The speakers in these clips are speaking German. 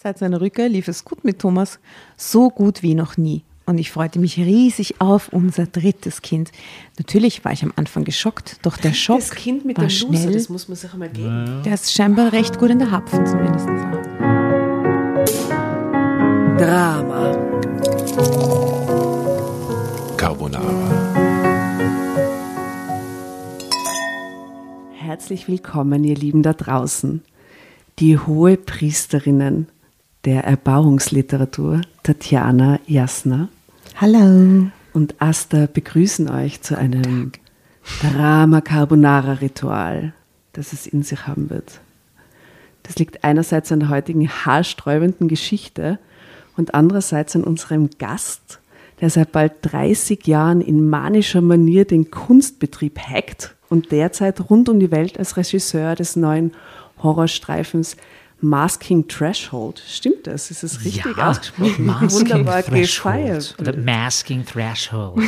Seit seiner Rückkehr lief es gut mit Thomas, so gut wie noch nie. Und ich freute mich riesig auf unser drittes Kind. Natürlich war ich am Anfang geschockt, doch der Schock Das Kind mit war dem schnell. Loser, das muss man sich einmal geben. der ist scheinbar recht gut in der Hapfen zumindest. Drama. Carbonara. Herzlich willkommen, ihr Lieben da draußen. Die hohe Priesterinnen der Erbauungsliteratur, Tatjana Jasner Hallo. und Asta begrüßen euch zu einem Drama Carbonara Ritual, das es in sich haben wird. Das liegt einerseits an der heutigen haarsträubenden Geschichte und andererseits an unserem Gast, der seit bald 30 Jahren in manischer Manier den Kunstbetrieb hackt und derzeit rund um die Welt als Regisseur des neuen Horrorstreifens Masking Threshold. Stimmt das? Ist es richtig ja, ausgesprochen? Masking Wunderbar Threshold. gefeiert. Oder Masking Threshold.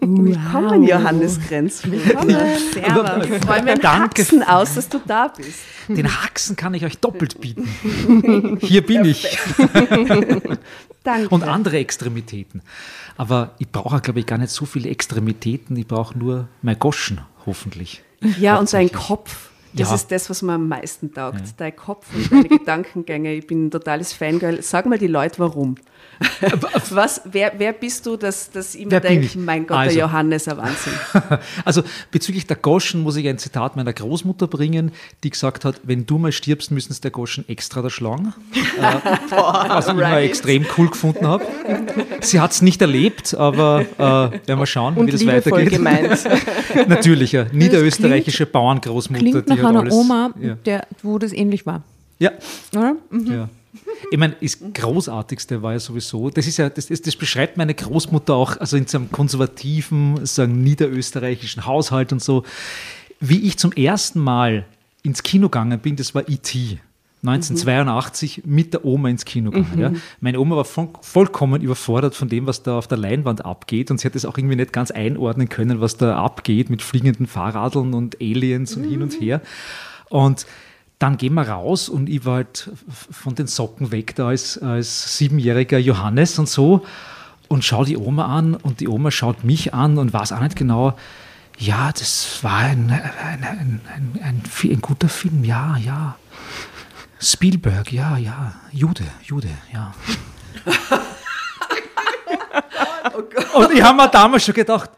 Willkommen, Johannes Grenz. Willkommen. Servus. Ich freue mich Danke. Haxen aus, dass du da bist. Den Haxen kann ich euch doppelt bieten. Hier bin ich. Danke. Und andere Extremitäten. Aber ich brauche, glaube ich, gar nicht so viele Extremitäten. Ich brauche nur mein Goschen, hoffentlich. ja, und Hauptsächlich. Kopf. Das Ja. ist das, was mir am meisten taugt. Dein Kopf und deine Gedankengänge. Ich bin ein totales Fangirl. Sag mal die Leute, warum. Was, wer, wer bist du, dass, dass ich mir denke, ich? mein Gott, Also. der Johannes, ein Wahnsinn. Also bezüglich der Goschen muss ich ein Zitat meiner Großmutter bringen, die gesagt hat, wenn du mal stirbst, müssen es der Goschen extra da schlagen. äh, was ich immer right. extrem cool gefunden habe. Sie hat es nicht erlebt, aber äh, werden wir schauen, Und wie das weitergeht. gemeint. Natürlich, ja. Niederösterreichische Bauerngroßmutter. Klingt die nach hat einer alles, Oma, Ja. der, wo das ähnlich war. ja. Oder? Ja. Ich meine, das Großartigste war ja sowieso, das ist ja, das, das, beschreibt meine Großmutter auch, also in so einem konservativen, sagen niederösterreichischen Haushalt und so. Wie ich zum ersten Mal ins Kino gegangen bin, das war E.T. 1982 mit der Oma ins Kino gegangen. Ja. Meine Oma war voll, vollkommen überfordert von dem, was da auf der Leinwand abgeht und sie hat es auch irgendwie nicht ganz einordnen können, was da abgeht mit fliegenden Fahrradeln und Aliens und hin und her. Und dann gehen wir raus und ich war halt von den Socken weg da als, als siebenjähriger Johannes und so und schaue die Oma an und die Oma schaut mich an und weiß auch nicht genau, ja, das war ein, ein, ein, ein, ein, guter Film, ja, ja. Spielberg, ja, ja. Jude, Jude, ja. Und ich habe mir damals schon gedacht,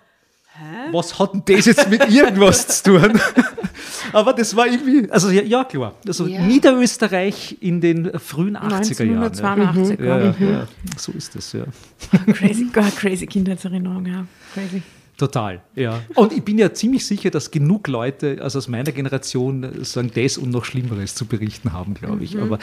was hat denn das jetzt mit irgendwas zu tun? Aber das war irgendwie, also ja, ja klar. Also Ja. Niederösterreich in den frühen 80er Jahren. 1982. Ja. Ja, ja, so ist das, ja. Crazy, God, crazy Kindheitserinnerung, ja. Crazy. Total, ja. Und ich bin ja ziemlich sicher, dass genug Leute, also aus meiner Generation, sagen, das und noch Schlimmeres zu berichten haben, glaube ich. Aber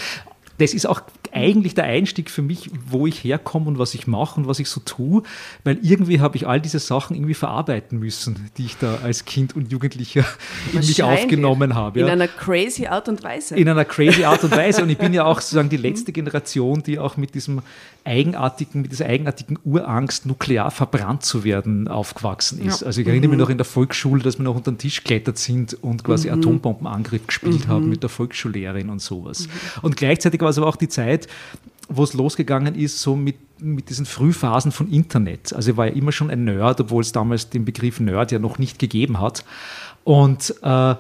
das ist auch eigentlich der Einstieg für mich, wo ich herkomme und was ich mache und was ich so tue, weil irgendwie habe ich all diese Sachen irgendwie verarbeiten müssen, die ich da als Kind und Jugendlicher in mich aufgenommen habe. In Ja. einer crazy Art und Weise. In einer crazy Art und Weise. Und ich bin ja auch sozusagen die letzte Generation, die auch mit diesem eigenartigen, mit dieser eigenartigen Urangst, nuklear verbrannt zu werden, aufgewachsen ist. Ja. Also ich erinnere mich noch in der Volksschule, dass wir noch unter den Tisch geklettert sind und quasi Atombombenangriff gespielt haben mit der Volksschullehrerin und sowas. Und gleichzeitig war es aber auch die Zeit, wo es losgegangen ist, so mit, mit diesen Frühphasen von Internet. Also ich war ja immer schon ein Nerd, obwohl es damals den Begriff Nerd ja noch nicht gegeben hat. Und äh,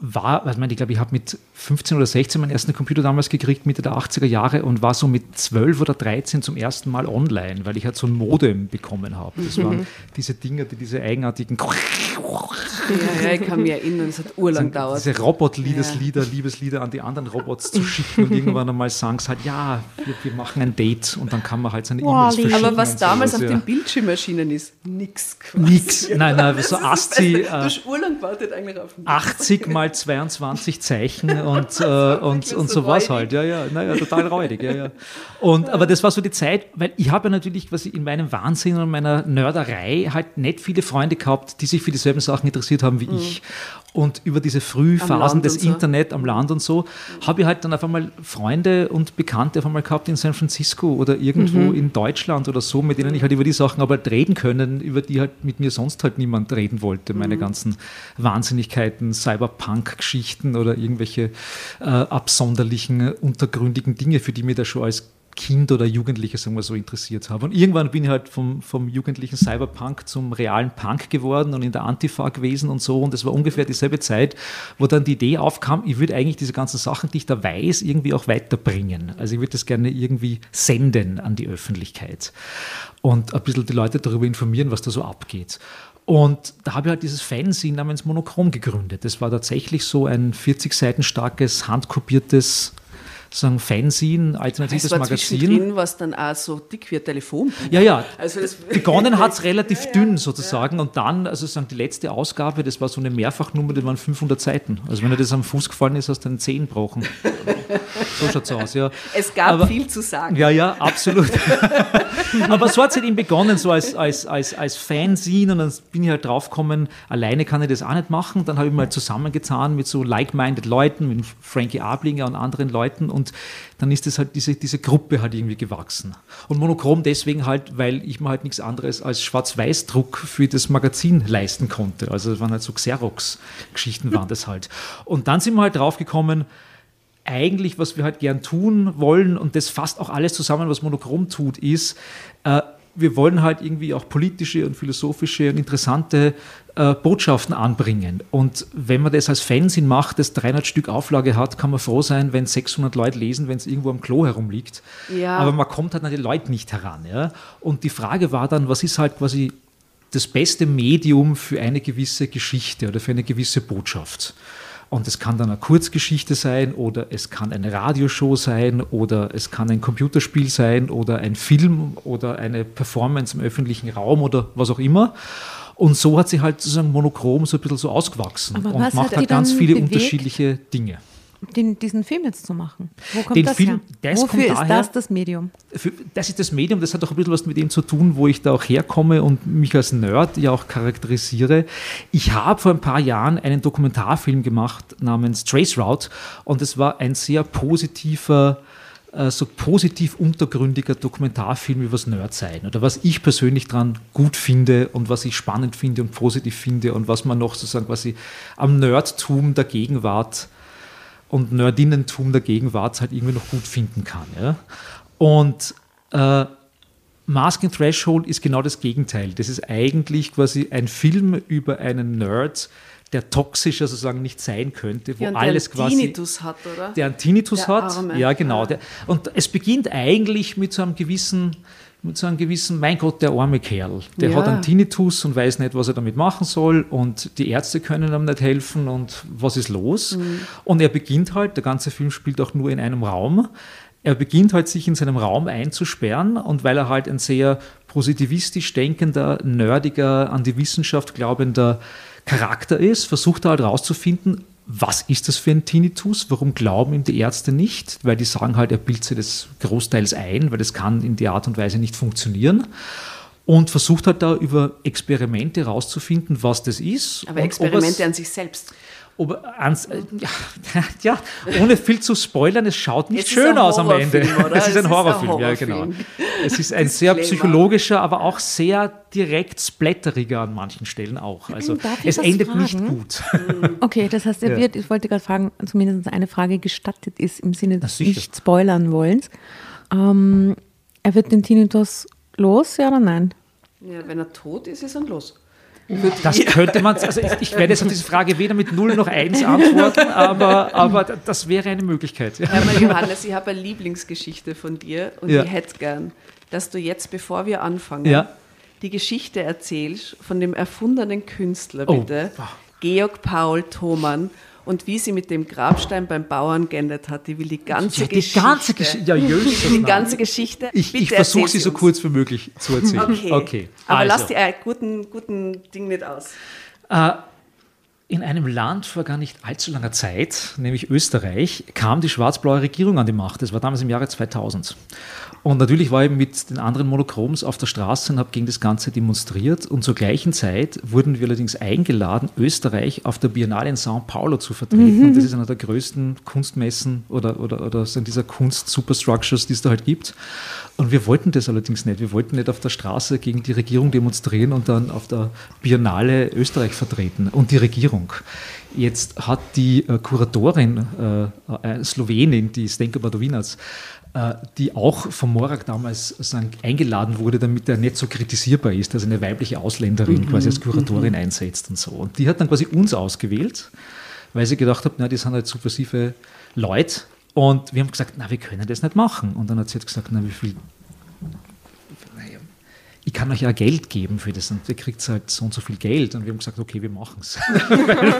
war, also ich meine, ich glaube, ich habe mit 15 oder 16 meinen ersten Computer damals gekriegt, Mitte der 80er Jahre und war so mit 12 oder 13 zum ersten Mal online, weil ich halt so ein Modem bekommen habe. Das waren diese Dinger, die diese eigenartigen Ja, ja, ich kann mich erinnern, es hat urlang gedauert. diese Robot-Liebeslieder, Ja. Liebeslieder an die anderen Robots zu schicken und irgendwann einmal sagen sie halt, ja, wir, wir machen ein Date und dann kann man halt seine E-Mails verschicken. Aber was damals sowas, auf ja. den Bildschirm erschienen ist, nix quasi. Nix. Nein, nein, so ist das ASCII, Beste. Du äh, hast urlang gewartet eigentlich auf mich. 80 mal 22 Zeichen und, äh, und, und so was halt. Ja, ja, naja, total räudig. Ja, ja. Und, aber das war so die Zeit, weil ich habe ja natürlich quasi in meinem Wahnsinn und meiner Nörderei halt nicht viele Freunde gehabt, die sich für dieselben Sachen interessiert haben wie ich. Und über diese Frühphasen des so. Internet am Land und so, habe ich halt dann auf einmal Freunde und Bekannte auf einmal gehabt in San Francisco oder irgendwo in Deutschland oder so, mit denen ich halt über die Sachen aber halt reden können, über die halt mit mir sonst halt niemand reden wollte. Meine ganzen Wahnsinnigkeiten, Cyberpunk Cyberpunk-Geschichten oder irgendwelche äh, absonderlichen, untergründigen Dinge, für die mir da schon als Kind oder Jugendliche, sagen wir so, interessiert habe. Und irgendwann bin ich halt vom, vom jugendlichen Cyberpunk zum realen Punk geworden und in der Antifa gewesen und so. Und es war ungefähr dieselbe Zeit, wo dann die Idee aufkam, ich würde eigentlich diese ganzen Sachen, die ich da weiß, irgendwie auch weiterbringen. Also ich würde das gerne irgendwie senden an die Öffentlichkeit und ein bisschen die Leute darüber informieren, was da so abgeht. Und da habe ich halt dieses Fanzine namens Monochrom gegründet. Das war tatsächlich so ein 40 Seiten starkes, handkopiertes sagen Fanzine, alternatives war Magazin. Drin, was dann auch so dick wie ein Telefon. Ja, ja. Also das- Begonnen hat es relativ Ja, ja, dünn sozusagen und dann, also sagen die letzte Ausgabe, das war so eine Mehrfachnummer, das waren 500 Seiten. Also wenn dir das am Fuß gefallen ist, hast du einen Zehen gebrochen. So schaut es aus, ja. Es gab Aber- viel zu sagen. Ja, ja, absolut. Aber so hat es halt eben begonnen, so als, als, als, als Fanzine und dann bin ich halt draufgekommen, alleine kann ich das auch nicht machen. Dann habe ich mal zusammengetan mit so like-minded Leuten, mit Frankie Ablinger und anderen Leuten und dann ist das halt diese, diese Gruppe halt irgendwie gewachsen. Und monochrom deswegen halt, weil ich mir halt nichts anderes als Schwarz-Weiß-Druck für das Magazin leisten konnte. Also es waren halt so Xerox-Geschichten waren das halt. Und dann sind wir halt draufgekommen, eigentlich, was wir halt gern tun wollen, und das fasst auch alles zusammen, was Monochrom tut, ist, äh, wir wollen halt irgendwie auch politische und philosophische und interessante äh, Botschaften anbringen. Und wenn man das als Fanzine macht, das 300 Stück Auflage hat, kann man froh sein, wenn 600 Leute lesen, wenn es irgendwo am Klo herumliegt. Ja. Aber man kommt halt an die Leute nicht heran. Ja? Und die Frage war dann, was ist halt quasi das beste Medium für eine gewisse Geschichte oder für eine gewisse Botschaft? Und es kann dann eine Kurzgeschichte sein oder es kann eine Radioshow sein oder es kann ein Computerspiel sein oder ein Film oder eine Performance im öffentlichen Raum oder was auch immer. Und so hat sie halt sozusagen monochrom so ein bisschen so ausgewachsen Aber und macht halt ganz viele bewegt? unterschiedliche Dinge. Den, diesen Film jetzt zu machen. Wo kommt Den das Film, her? das Wofür kommt ist daher- das das Medium? Für, das ist das Medium, das hat auch ein bisschen was mit dem zu tun, wo ich da auch herkomme und mich als Nerd ja auch charakterisiere. Ich habe vor ein paar Jahren einen Dokumentarfilm gemacht namens Trace Route und es war ein sehr positiver, so positiv untergründiger Dokumentarfilm über das Nerdsein oder was ich persönlich dran gut finde und was ich spannend finde und positiv finde und was man noch sozusagen quasi am Nerdtum der Gegenwart und Nerdinnentum der Gegenwart halt irgendwie noch gut finden kann. Ja? Und äh, Masking Threshold ist genau das Gegenteil. Das ist eigentlich quasi ein Film über einen Nerd, der toxischer sozusagen nicht sein könnte, wo Ja, und der alles einen quasi Tinnitus hat, oder? der einen Tinnitus Der hat. Arme. Ja, genau. Ja. Der, und es beginnt eigentlich mit so einem gewissen, mit so einem gewissen, mein Gott, der arme Kerl. Der Ja. hat einen Tinnitus und weiß nicht, was er damit machen soll und die Ärzte können ihm nicht helfen und was ist los? Mhm. Und er beginnt halt, der ganze Film spielt auch nur in einem Raum. Er beginnt halt, sich in seinem Raum einzusperren und weil er halt ein sehr positivistisch denkender, nerdiger, an die Wissenschaft glaubender Charakter ist, versucht er halt rauszufinden, was ist das für ein Tinnitus? Warum glauben ihm die Ärzte nicht? Weil die sagen halt, er bildet sich das großteils ein, weil das kann in der Art und Weise nicht funktionieren. Und versucht halt da über Experimente rauszufinden, was das ist. Aber Experimente an sich selbst. Ob ans, äh, ja, ja, ohne viel zu spoilern, es schaut nicht Es schön ein aus am Ende. Horrorfilm, oder? Es ist Es ein ist ein Horrorfilm, ja genau. Horrorfilm. Es ist ein sehr psychologischer, aber auch sehr direkt splatteriger an manchen Stellen auch. Also Darf es endet nicht fragen? gut. Okay, das heißt, er wird, ich wollte gerade fragen, zumindest eine Frage gestattet ist im Sinne des nicht spoilern wollens. Ähm, er wird den Tinnitus los, ja oder nein? Ja, wenn er tot ist, ist er los. Das könnte man, also ich, ich werde jetzt auf diese Frage weder mit 0 noch 1 antworten, aber, aber das wäre eine Möglichkeit. Ja. Hör mal, Johannes, ich habe eine Lieblingsgeschichte von dir und Ja. ich hätte gern, dass du jetzt, bevor wir anfangen, Ja. die Geschichte erzählst von dem erfundenen Künstler, Oh. bitte, Georg Paul Thomann und wie sie mit dem Grabstein beim Bauern geendet hat. Ich will die ganze Ja, die Geschichte. ganze Geschichte, ja, jöses Die ganze Geschichte. Ich, ich versuche sie so kurz wie möglich zu erzählen. Okay. okay. Aber also. lass die äh, guten, guten Ding nicht aus. In einem Land vor gar nicht allzu langer Zeit, nämlich Österreich, kam die schwarz-blaue Regierung an die Macht. Das war damals im Jahre 2000. Und natürlich war ich mit den anderen Monochroms auf der Straße und habe gegen das Ganze demonstriert. Und zur gleichen Zeit wurden wir allerdings eingeladen, Österreich auf der Biennale in São Paulo zu vertreten. Und das ist einer der größten Kunstmessen oder, oder, oder sind dieser Kunst-Superstructures, die es da halt gibt. Und wir wollten das allerdings nicht. Wir wollten nicht auf der Straße gegen die Regierung demonstrieren und dann auf der Biennale Österreich vertreten und die Regierung. Jetzt hat die äh, Kuratorin, äh, äh, Slowenin, die Stenka Badowinac, äh, die auch vom Morak damals sagen, eingeladen wurde, damit er nicht so kritisierbar ist, dass eine weibliche Ausländerin mhm. quasi als Kuratorin mhm. einsetzt und so. Und die hat dann quasi uns ausgewählt, weil sie gedacht hat, na, die sind halt subversive Leute. Und wir haben gesagt, na, wir können das nicht machen. Und dann hat sie jetzt gesagt, na, wie viel ich kann euch ja Geld geben für das und ihr kriegt halt so und so viel Geld. Und wir haben gesagt, okay, wir machen es.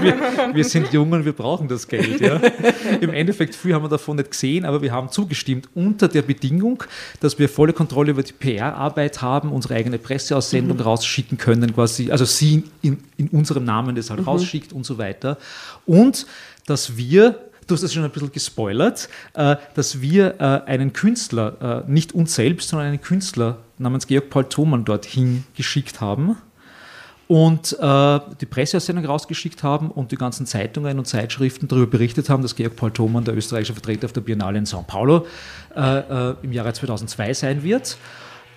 Wir, wir, sind jung und wir brauchen das Geld. Ja. Im Endeffekt, viel haben wir davon nicht gesehen, aber wir haben zugestimmt unter der Bedingung, dass wir volle Kontrolle über die PR-Arbeit haben, unsere eigene Presseaussendung mhm. rausschicken können, quasi, also sie in, in unserem Namen das halt mhm. rausschickt und so weiter. Und dass wir du hast das schon ein bisschen gespoilert, äh, dass wir äh, einen Künstler, äh, nicht uns selbst, sondern einen Künstler namens Georg Paul Thomann dorthin geschickt haben und die Presseaussendung rausgeschickt haben und die ganzen Zeitungen und Zeitschriften darüber berichtet haben, dass Georg Paul Thomann, der österreichische Vertreter auf der Biennale in São Paulo, im Jahre 2002 sein wird.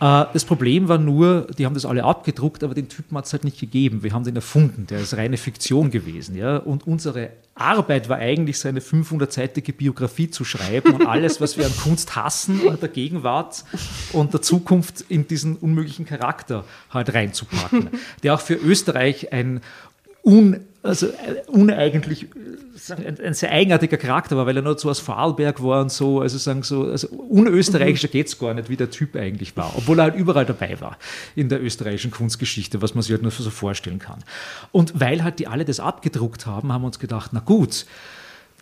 Äh, das Problem war nur, die haben das alle abgedruckt, aber den Typen hat es halt nicht gegeben. Wir haben den erfunden, der ist reine Fiktion gewesen. Ja? Und unsere Arbeit war eigentlich, seine 500-seitige Biografie zu schreiben und alles, was wir an Kunst hassen, der Gegenwart und der Zukunft in diesen unmöglichen Charakter halt reinzupacken, der auch für Österreich ein un also äh, uneigentlich, äh, ein, ein, sehr eigenartiger Charakter war, weil er nur so aus Vorarlberg war und so, also sagen so, also unösterreichischer mhm. geht es gar nicht, wie der Typ eigentlich war, obwohl er halt überall dabei war in der österreichischen Kunstgeschichte, was man sich halt nur so vorstellen kann. Und weil halt die alle das abgedruckt haben, haben wir uns gedacht, na gut,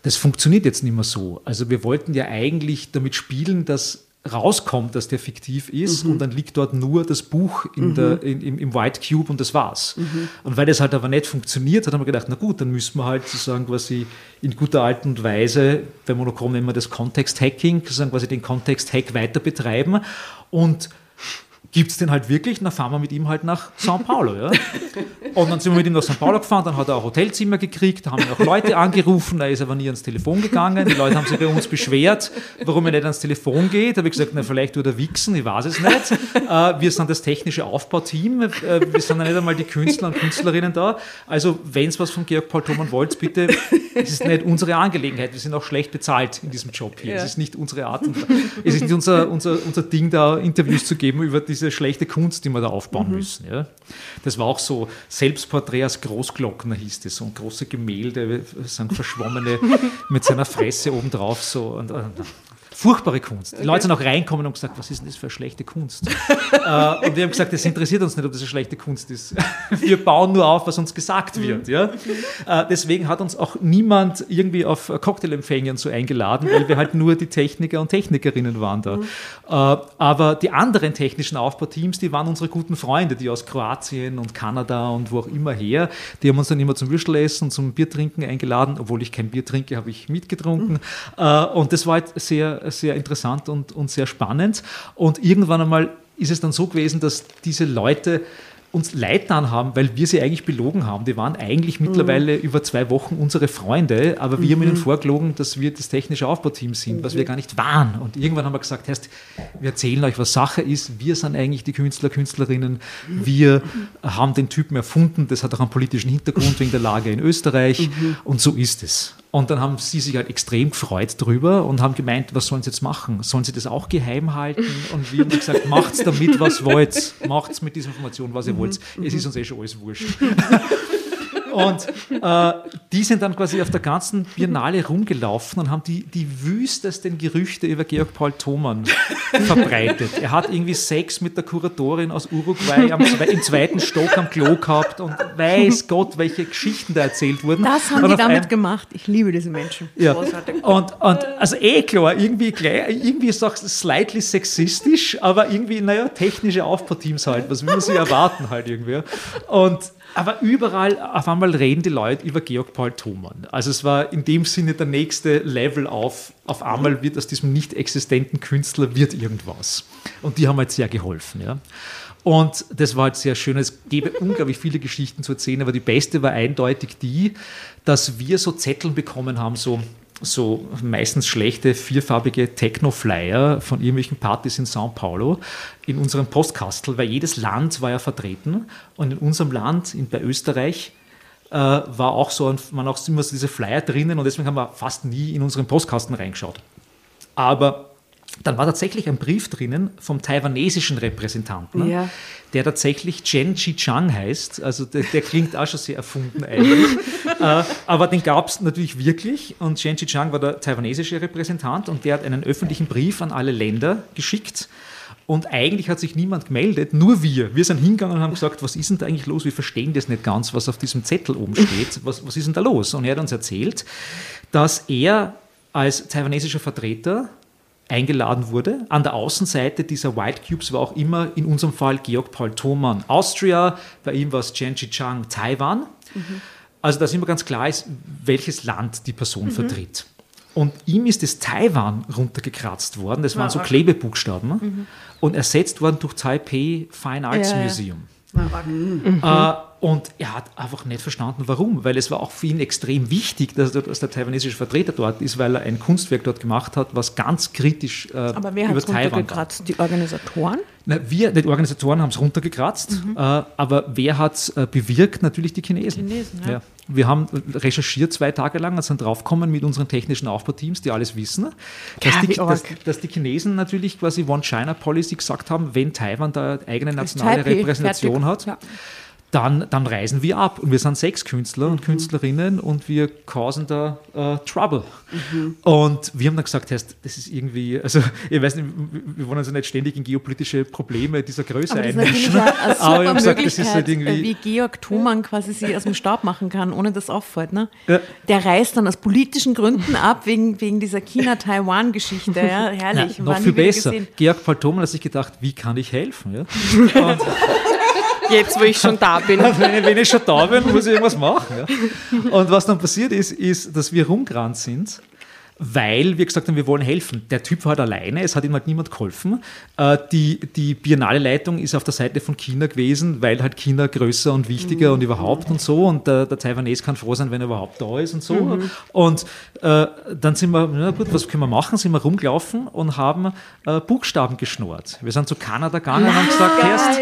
das funktioniert jetzt nicht mehr so. Also wir wollten ja eigentlich damit spielen, dass rauskommt, dass der fiktiv ist mhm. und dann liegt dort nur das Buch in mhm. der, in, im, im, White Cube und das war's. Mhm. Und weil das halt aber nicht funktioniert hat, haben wir gedacht, na gut, dann müssen wir halt sozusagen quasi in guter Art und Weise, bei Monochrom nennen wir das Context-Hacking, sozusagen quasi den Context-Hack weiter betreiben und gibt es den halt wirklich? Dann fahren wir mit ihm halt nach São Paulo. Ja? Und dann sind wir mit ihm nach São Paulo gefahren, dann hat er ein Hotelzimmer gekriegt, da haben auch Leute angerufen, da ist aber nie ans Telefon gegangen. Die Leute haben sich bei uns beschwert, warum er nicht ans Telefon geht. Da habe ich gesagt, na, vielleicht tut er wichsen, ich weiß es nicht. Äh, wir sind das technische Aufbauteam, äh, wir sind ja nicht einmal die Künstler und Künstlerinnen da. Also, wenn es was von Georg Paul Thomann wollt, bitte, es ist nicht unsere Angelegenheit. Wir sind auch schlecht bezahlt in diesem Job hier. Es ist nicht unsere Art, und, es ist nicht unser, unser, unser Ding, da Interviews zu geben über diese diese schlechte Kunst, die wir da aufbauen mhm. müssen. Ja. Das war auch so, Selbstporträt als Großglockner hieß das, so ein große Gemälde, sind verschwommene mit seiner Fresse obendrauf so. Und, und Furchtbare Kunst. Die Leute sind auch reinkommen und gesagt, was ist denn das für eine schlechte Kunst? äh, und wir haben gesagt, das interessiert uns nicht, ob das eine schlechte Kunst ist. wir bauen nur auf, was uns gesagt wird. Ja? Äh, deswegen hat uns auch niemand irgendwie auf Cocktailempfängern so eingeladen, weil wir halt nur die Techniker und Technikerinnen waren da. Mhm. Äh, aber die anderen technischen Aufbauteams, die waren unsere guten Freunde, die aus Kroatien und Kanada und wo auch immer her, die haben uns dann immer zum Würstelessen und zum Biertrinken eingeladen. Obwohl ich kein Bier trinke, habe ich mitgetrunken. Mhm. Und das war halt sehr sehr interessant und, und sehr spannend. Und irgendwann einmal ist es dann so gewesen, dass diese Leute uns leid dann haben, weil wir sie eigentlich belogen haben. Die waren eigentlich mhm. mittlerweile über zwei Wochen unsere Freunde, aber wir mhm. haben ihnen vorgelogen, dass wir das technische Aufbauteam sind, mhm. was wir gar nicht waren. Und irgendwann haben wir gesagt, heißt, wir erzählen euch, was Sache ist. Wir sind eigentlich die Künstler, Künstlerinnen. Wir haben den Typen erfunden. Das hat auch einen politischen Hintergrund wegen der Lage in Österreich. Mhm. Und so ist es. Und dann haben sie sich halt extrem gefreut drüber und haben gemeint, was sollen sie jetzt machen? Sollen sie das auch geheim halten? Und wir haben gesagt, macht's damit, was wollt. Macht's mit dieser Information, was ihr wollt. Es ist uns eh schon alles wurscht. Und äh, die sind dann quasi auf der ganzen Biennale rumgelaufen und haben die, die wüstesten Gerüchte über Georg Paul Thomann verbreitet. Er hat irgendwie Sex mit der Kuratorin aus Uruguay am, im zweiten Stock am Klo gehabt und weiß Gott, welche Geschichten da erzählt wurden. Das haben und die damit ein, gemacht. Ich liebe diese Menschen. Ja. Und, und also eh klar, irgendwie, irgendwie ist es auch slightly sexistisch, aber irgendwie, naja, technische Aufbauteams halt, was will man sich erwarten halt irgendwie. Und aber überall auf einmal reden die Leute über Georg Paul Thomann. Also es war in dem Sinne der nächste Level auf. Auf einmal wird aus diesem nicht existenten Künstler wird irgendwas. Und die haben halt sehr geholfen. Ja. Und das war halt sehr schön. Es gäbe unglaublich viele Geschichten zu erzählen, aber die beste war eindeutig die, dass wir so Zetteln bekommen haben, so so meistens schlechte vierfarbige Techno-Flyer von irgendwelchen Partys in São Paulo in unserem Postkastel, weil jedes Land war ja vertreten und in unserem Land, in, bei Österreich, äh, war auch so, ein, man auch immer so diese Flyer drinnen und deswegen haben wir fast nie in unseren Postkasten reingeschaut. Aber dann war tatsächlich ein Brief drinnen vom taiwanesischen Repräsentanten, Ja. der tatsächlich Chen Chi-Chang heißt. Also der, der klingt auch schon sehr erfunden eigentlich. äh, aber den gab es natürlich wirklich und Chen Chi-Chang war der taiwanesische Repräsentant und der hat einen öffentlichen Brief an alle Länder geschickt. Und eigentlich hat sich niemand gemeldet, nur wir. Wir sind hingegangen und haben gesagt, was ist denn da eigentlich los? Wir verstehen das nicht ganz, was auf diesem Zettel oben steht. Was, was ist denn da los? Und er hat uns erzählt, dass er als taiwanesischer Vertreter eingeladen wurde. An der Außenseite dieser White Cubes war auch immer in unserem Fall Georg Paul Thomann Austria, bei ihm war es Chen Chi-Chang Taiwan. Also dass immer ganz klar ist, welches Land die Person vertritt. Und ihm ist das Taiwan runtergekratzt worden, das waren so Klebebuchstaben, und ersetzt worden durch Taipei Fine Arts Ja. Museum. Äh, und er hat einfach nicht verstanden, warum, weil es war auch für ihn extrem wichtig, dass, dass der taiwanesische Vertreter dort ist, weil er ein Kunstwerk dort gemacht hat, was ganz kritisch äh, Aber wer hat über es war. runtergekratzt? Die Organisatoren? Na, wir, die Organisatoren haben es runtergekratzt, äh, aber wer hat es äh, bewirkt? Natürlich die Chinesen. Chinesen, ja. Wir haben recherchiert zwei Tage lang und sind draufgekommen mit unseren technischen Aufbauteams, die alles wissen, dass, Ja, die, dass, dass die Chinesen natürlich quasi One-China-Policy gesagt haben, wenn Taiwan da eigene nationale Repräsentation hat, Ja. Dann, dann reisen wir ab. Und wir sind sechs Künstler und Künstlerinnen und wir causen da äh, Trouble. Und wir haben dann gesagt, das ist irgendwie, also ich weiß nicht, wir wollen uns ja nicht ständig in geopolitische Probleme dieser Größe Aber einmischen. Aber ich super hab gesagt, das ist halt irgendwie. äh, wie Georg Thumann quasi sie aus dem Staub machen kann, ohne dass auffällt. Ne? Ja. Der reist dann aus politischen Gründen ab, wegen, wegen dieser China-Taiwan-Geschichte. Ja? Herrlich. noch War viel besser. gesehen. Georg Paul Thomann hat sich gedacht, wie kann ich helfen? Ja? Und Jetzt, wo ich schon da bin. wenn, ich, wenn ich schon da bin, muss ich irgendwas machen. Ja? Und was dann passiert ist, ist, dass wir rumgerannt sind, weil wir gesagt haben, wir wollen helfen. Der Typ war halt alleine, es hat ihm halt niemand geholfen. Äh, Die, die Biennale-Leitung ist auf der Seite von China gewesen, weil halt China größer und wichtiger und überhaupt und so. Und der, der Taiwanese kann froh sein, wenn er überhaupt da ist und so. Und äh, dann sind wir, na gut, was können wir machen? Sind wir rumgelaufen und haben äh, Buchstaben geschnurrt. Wir sind zu Kanada gegangen und haben gesagt, Herst,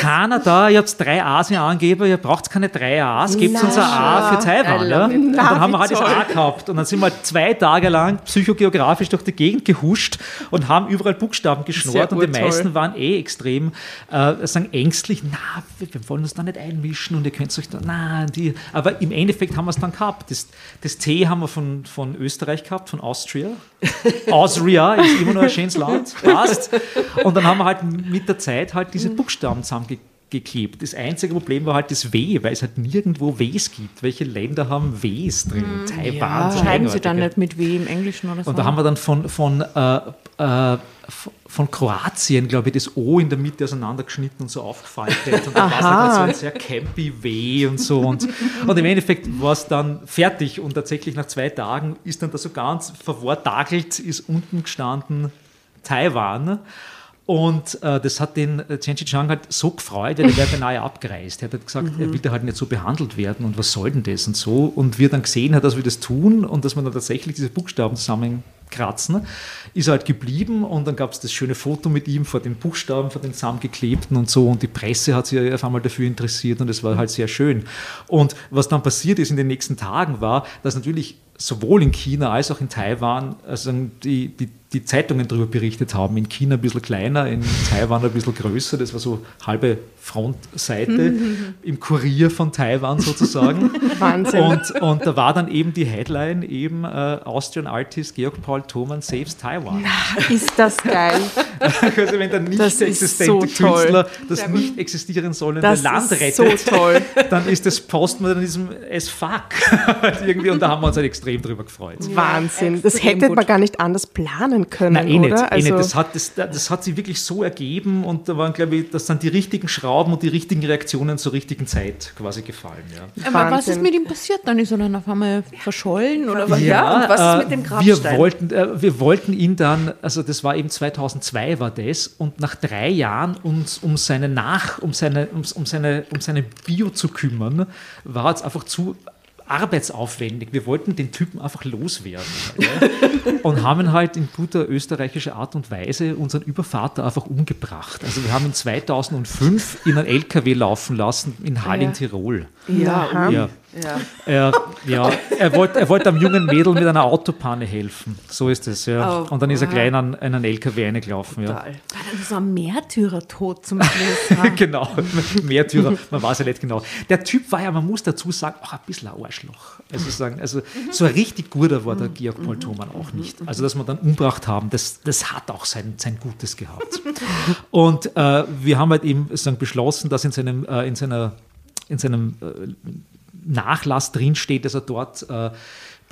Kanada, ihr habt drei A's in Angeber, ihr braucht keine drei A's, gebt uns ein A für Taiwan. Ja? Und dann haben wir halt das A gehabt und dann sind wir halt zwei Tage lang psychogeografisch durch die Gegend gehuscht und haben überall Buchstaben geschnurrt und die meisten waren eh extrem äh, sagen ängstlich, na, wir, wollen uns da nicht einmischen und ihr könnt euch da, na, die, aber im Endeffekt haben wir es dann gehabt. Das, das T haben wir von, von Österreich gehabt, von Austria. Austria ist immer noch ein schönes Land, passt. Und dann haben wir halt mit der Zeit halt diese Buchstaben zusammengeklebt. Das einzige Problem war halt das W, weil es halt nirgendwo Ws gibt. Welche Länder haben Ws drin? Taiwan. so Schreiben sie dann nicht mit W im Englischen oder so? Und da haben wir dann von, von, äh, äh, von Kroatien, glaube ich, das O in der Mitte auseinandergeschnitten und so aufgefaltet. Und dann war es halt so ein sehr campy W und so. Und, und im Endeffekt war es dann fertig und tatsächlich nach zwei Tagen ist dann da so ganz verwortagelt, ist unten gestanden Taiwan. Und äh, das hat den äh, Chen Chang halt so gefreut, der wäre beinahe abgereist. Er hat halt gesagt, er will da halt nicht so behandelt werden und was soll denn das und so. Und wie er dann gesehen hat, dass wir das tun und dass wir dann tatsächlich diese Buchstaben zusammenkratzen, ist er halt geblieben und dann gab es das schöne Foto mit ihm vor den Buchstaben, vor den zusammengeklebten und so und die Presse hat sich auf einmal dafür interessiert und es war halt sehr schön. Und was dann passiert ist in den nächsten Tagen war, dass natürlich sowohl in China als auch in Taiwan also die, die, die Zeitungen darüber berichtet haben. In China ein bisschen kleiner, in Taiwan ein bisschen größer. Das war so halbe Frontseite im Kurier von Taiwan sozusagen. Wahnsinn. Und, und da war dann eben die Headline eben äh, Austrian Artist Georg Paul Thomann saves Taiwan. Ist das geil. Also wenn der nicht Das ist existente so toll. Künstler das nicht existieren sollende Das Land rettet, so toll. dann ist das Postmodernism as fuck. Irgendwie, und da haben wir uns halt extrem drüber gefreut. Wahnsinn. Das hätte man gar nicht anders planen können, Nein, eh nicht, oder? eh nicht. Also, Das, hat, das, das hat sich wirklich so ergeben und da waren, glaube ich, das sind die richtigen Schrauben und die richtigen Reaktionen zur richtigen Zeit quasi gefallen. Ja. Aber was ist mit ihm passiert? Dann ist er dann auf einmal verschollen oder was? Ja, und was ist äh, mit dem Wir Grabstein? wollten, äh, wir wollten ihn dann, also das war eben 2002 war das, und nach drei Jahren uns um seine Nach, um seine, um, um seine, um seine Bio zu kümmern, war es einfach zu arbeitsaufwendig. Wir wollten den Typen einfach loswerden. Ja? Und haben ihn halt in guter österreichischer Art und Weise unseren Übervater einfach umgebracht. Also wir haben ihn 2005 in einen LKW laufen lassen in Hall in Tirol. Ja, Ja. Ja. Er, ja, er wollte er wollt einem jungen Mädel mit einer Autopanne helfen. So ist es, ja. Oh, und dann ist er wow. gleich in einen, in einen LKW reingelaufen. Ja. Total. War dann so ein Märtyrertod zum Schluss. ja. genau, Märtyrer, man weiß ja nicht genau. Der Typ war ja, man muss dazu sagen, auch ein bisschen ein Arschloch. Also, sagen, also so ein richtig guter war der Georg Paul Thomann auch nicht. Also, dass wir dann umgebracht haben, das, das hat auch sein, sein Gutes gehabt. Und äh, wir haben halt eben sagen, beschlossen, dass in seinem, äh, in seiner, in seinem äh, Nachlass drinsteht, dass er dort äh,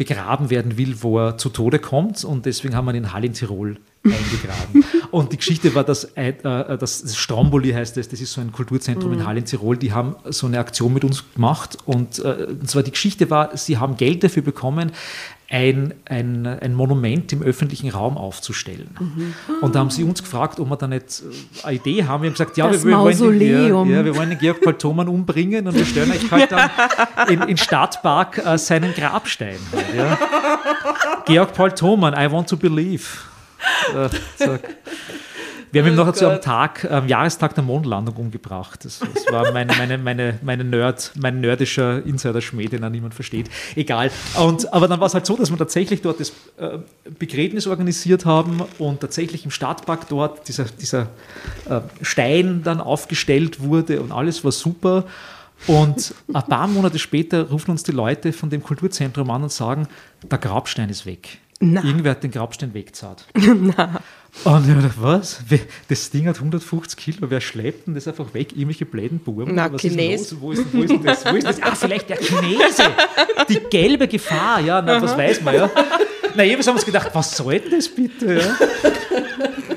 begraben werden will, wo er zu Tode kommt. Und deswegen haben wir ihn in Hall in Tirol eingegraben. Und die Geschichte war, dass äh, äh, das Stromboli heißt das, das ist so ein Kulturzentrum in Hall in Tirol, die haben so eine Aktion mit uns gemacht. Und, äh, und zwar die Geschichte war, sie haben Geld dafür bekommen, ein, ein, ein Monument im öffentlichen Raum aufzustellen. Und da haben sie uns gefragt, ob wir da nicht äh, eine Idee haben. Wir haben gesagt, ja, Das wir, wir, wollen den, ja, wir wollen den Georg Paul Thomann umbringen und wir stellen euch halt dann in, in Stadtpark äh, seinen Grabstein. Halt, ja. Georg Paul Thomann, I want to believe. Äh. Wir haben ihn noch zu einem Tag, am Jahrestag der Mondlandung umgebracht. Das, das war meine, meine, meine, meine Nerd, mein nerdischer Insider-Schmäh, den auch niemand versteht. Egal. Und, aber dann war es halt so, dass wir tatsächlich dort das äh, Begräbnis organisiert haben und tatsächlich im Stadtpark dort dieser, dieser äh, Stein dann aufgestellt wurde und alles war super. Und ein paar Monate später rufen uns die Leute von dem Kulturzentrum an und sagen, der Grabstein ist weg. Irgendwer hat den Grabstein weggezahlt. Und ich dachte, was? Das Ding hat 150 Kilo, wer schleppt denn das einfach weg? Irgendwelche bläden Buben? Na, was Chines. Ist los? Wo, ist, wo ist das? Wo ist das? Ah, vielleicht der Chinese. Die gelbe Gefahr, ja, na, was weiß man, ja. Na, jedenfalls haben wir uns gedacht, was soll denn das bitte? Ja?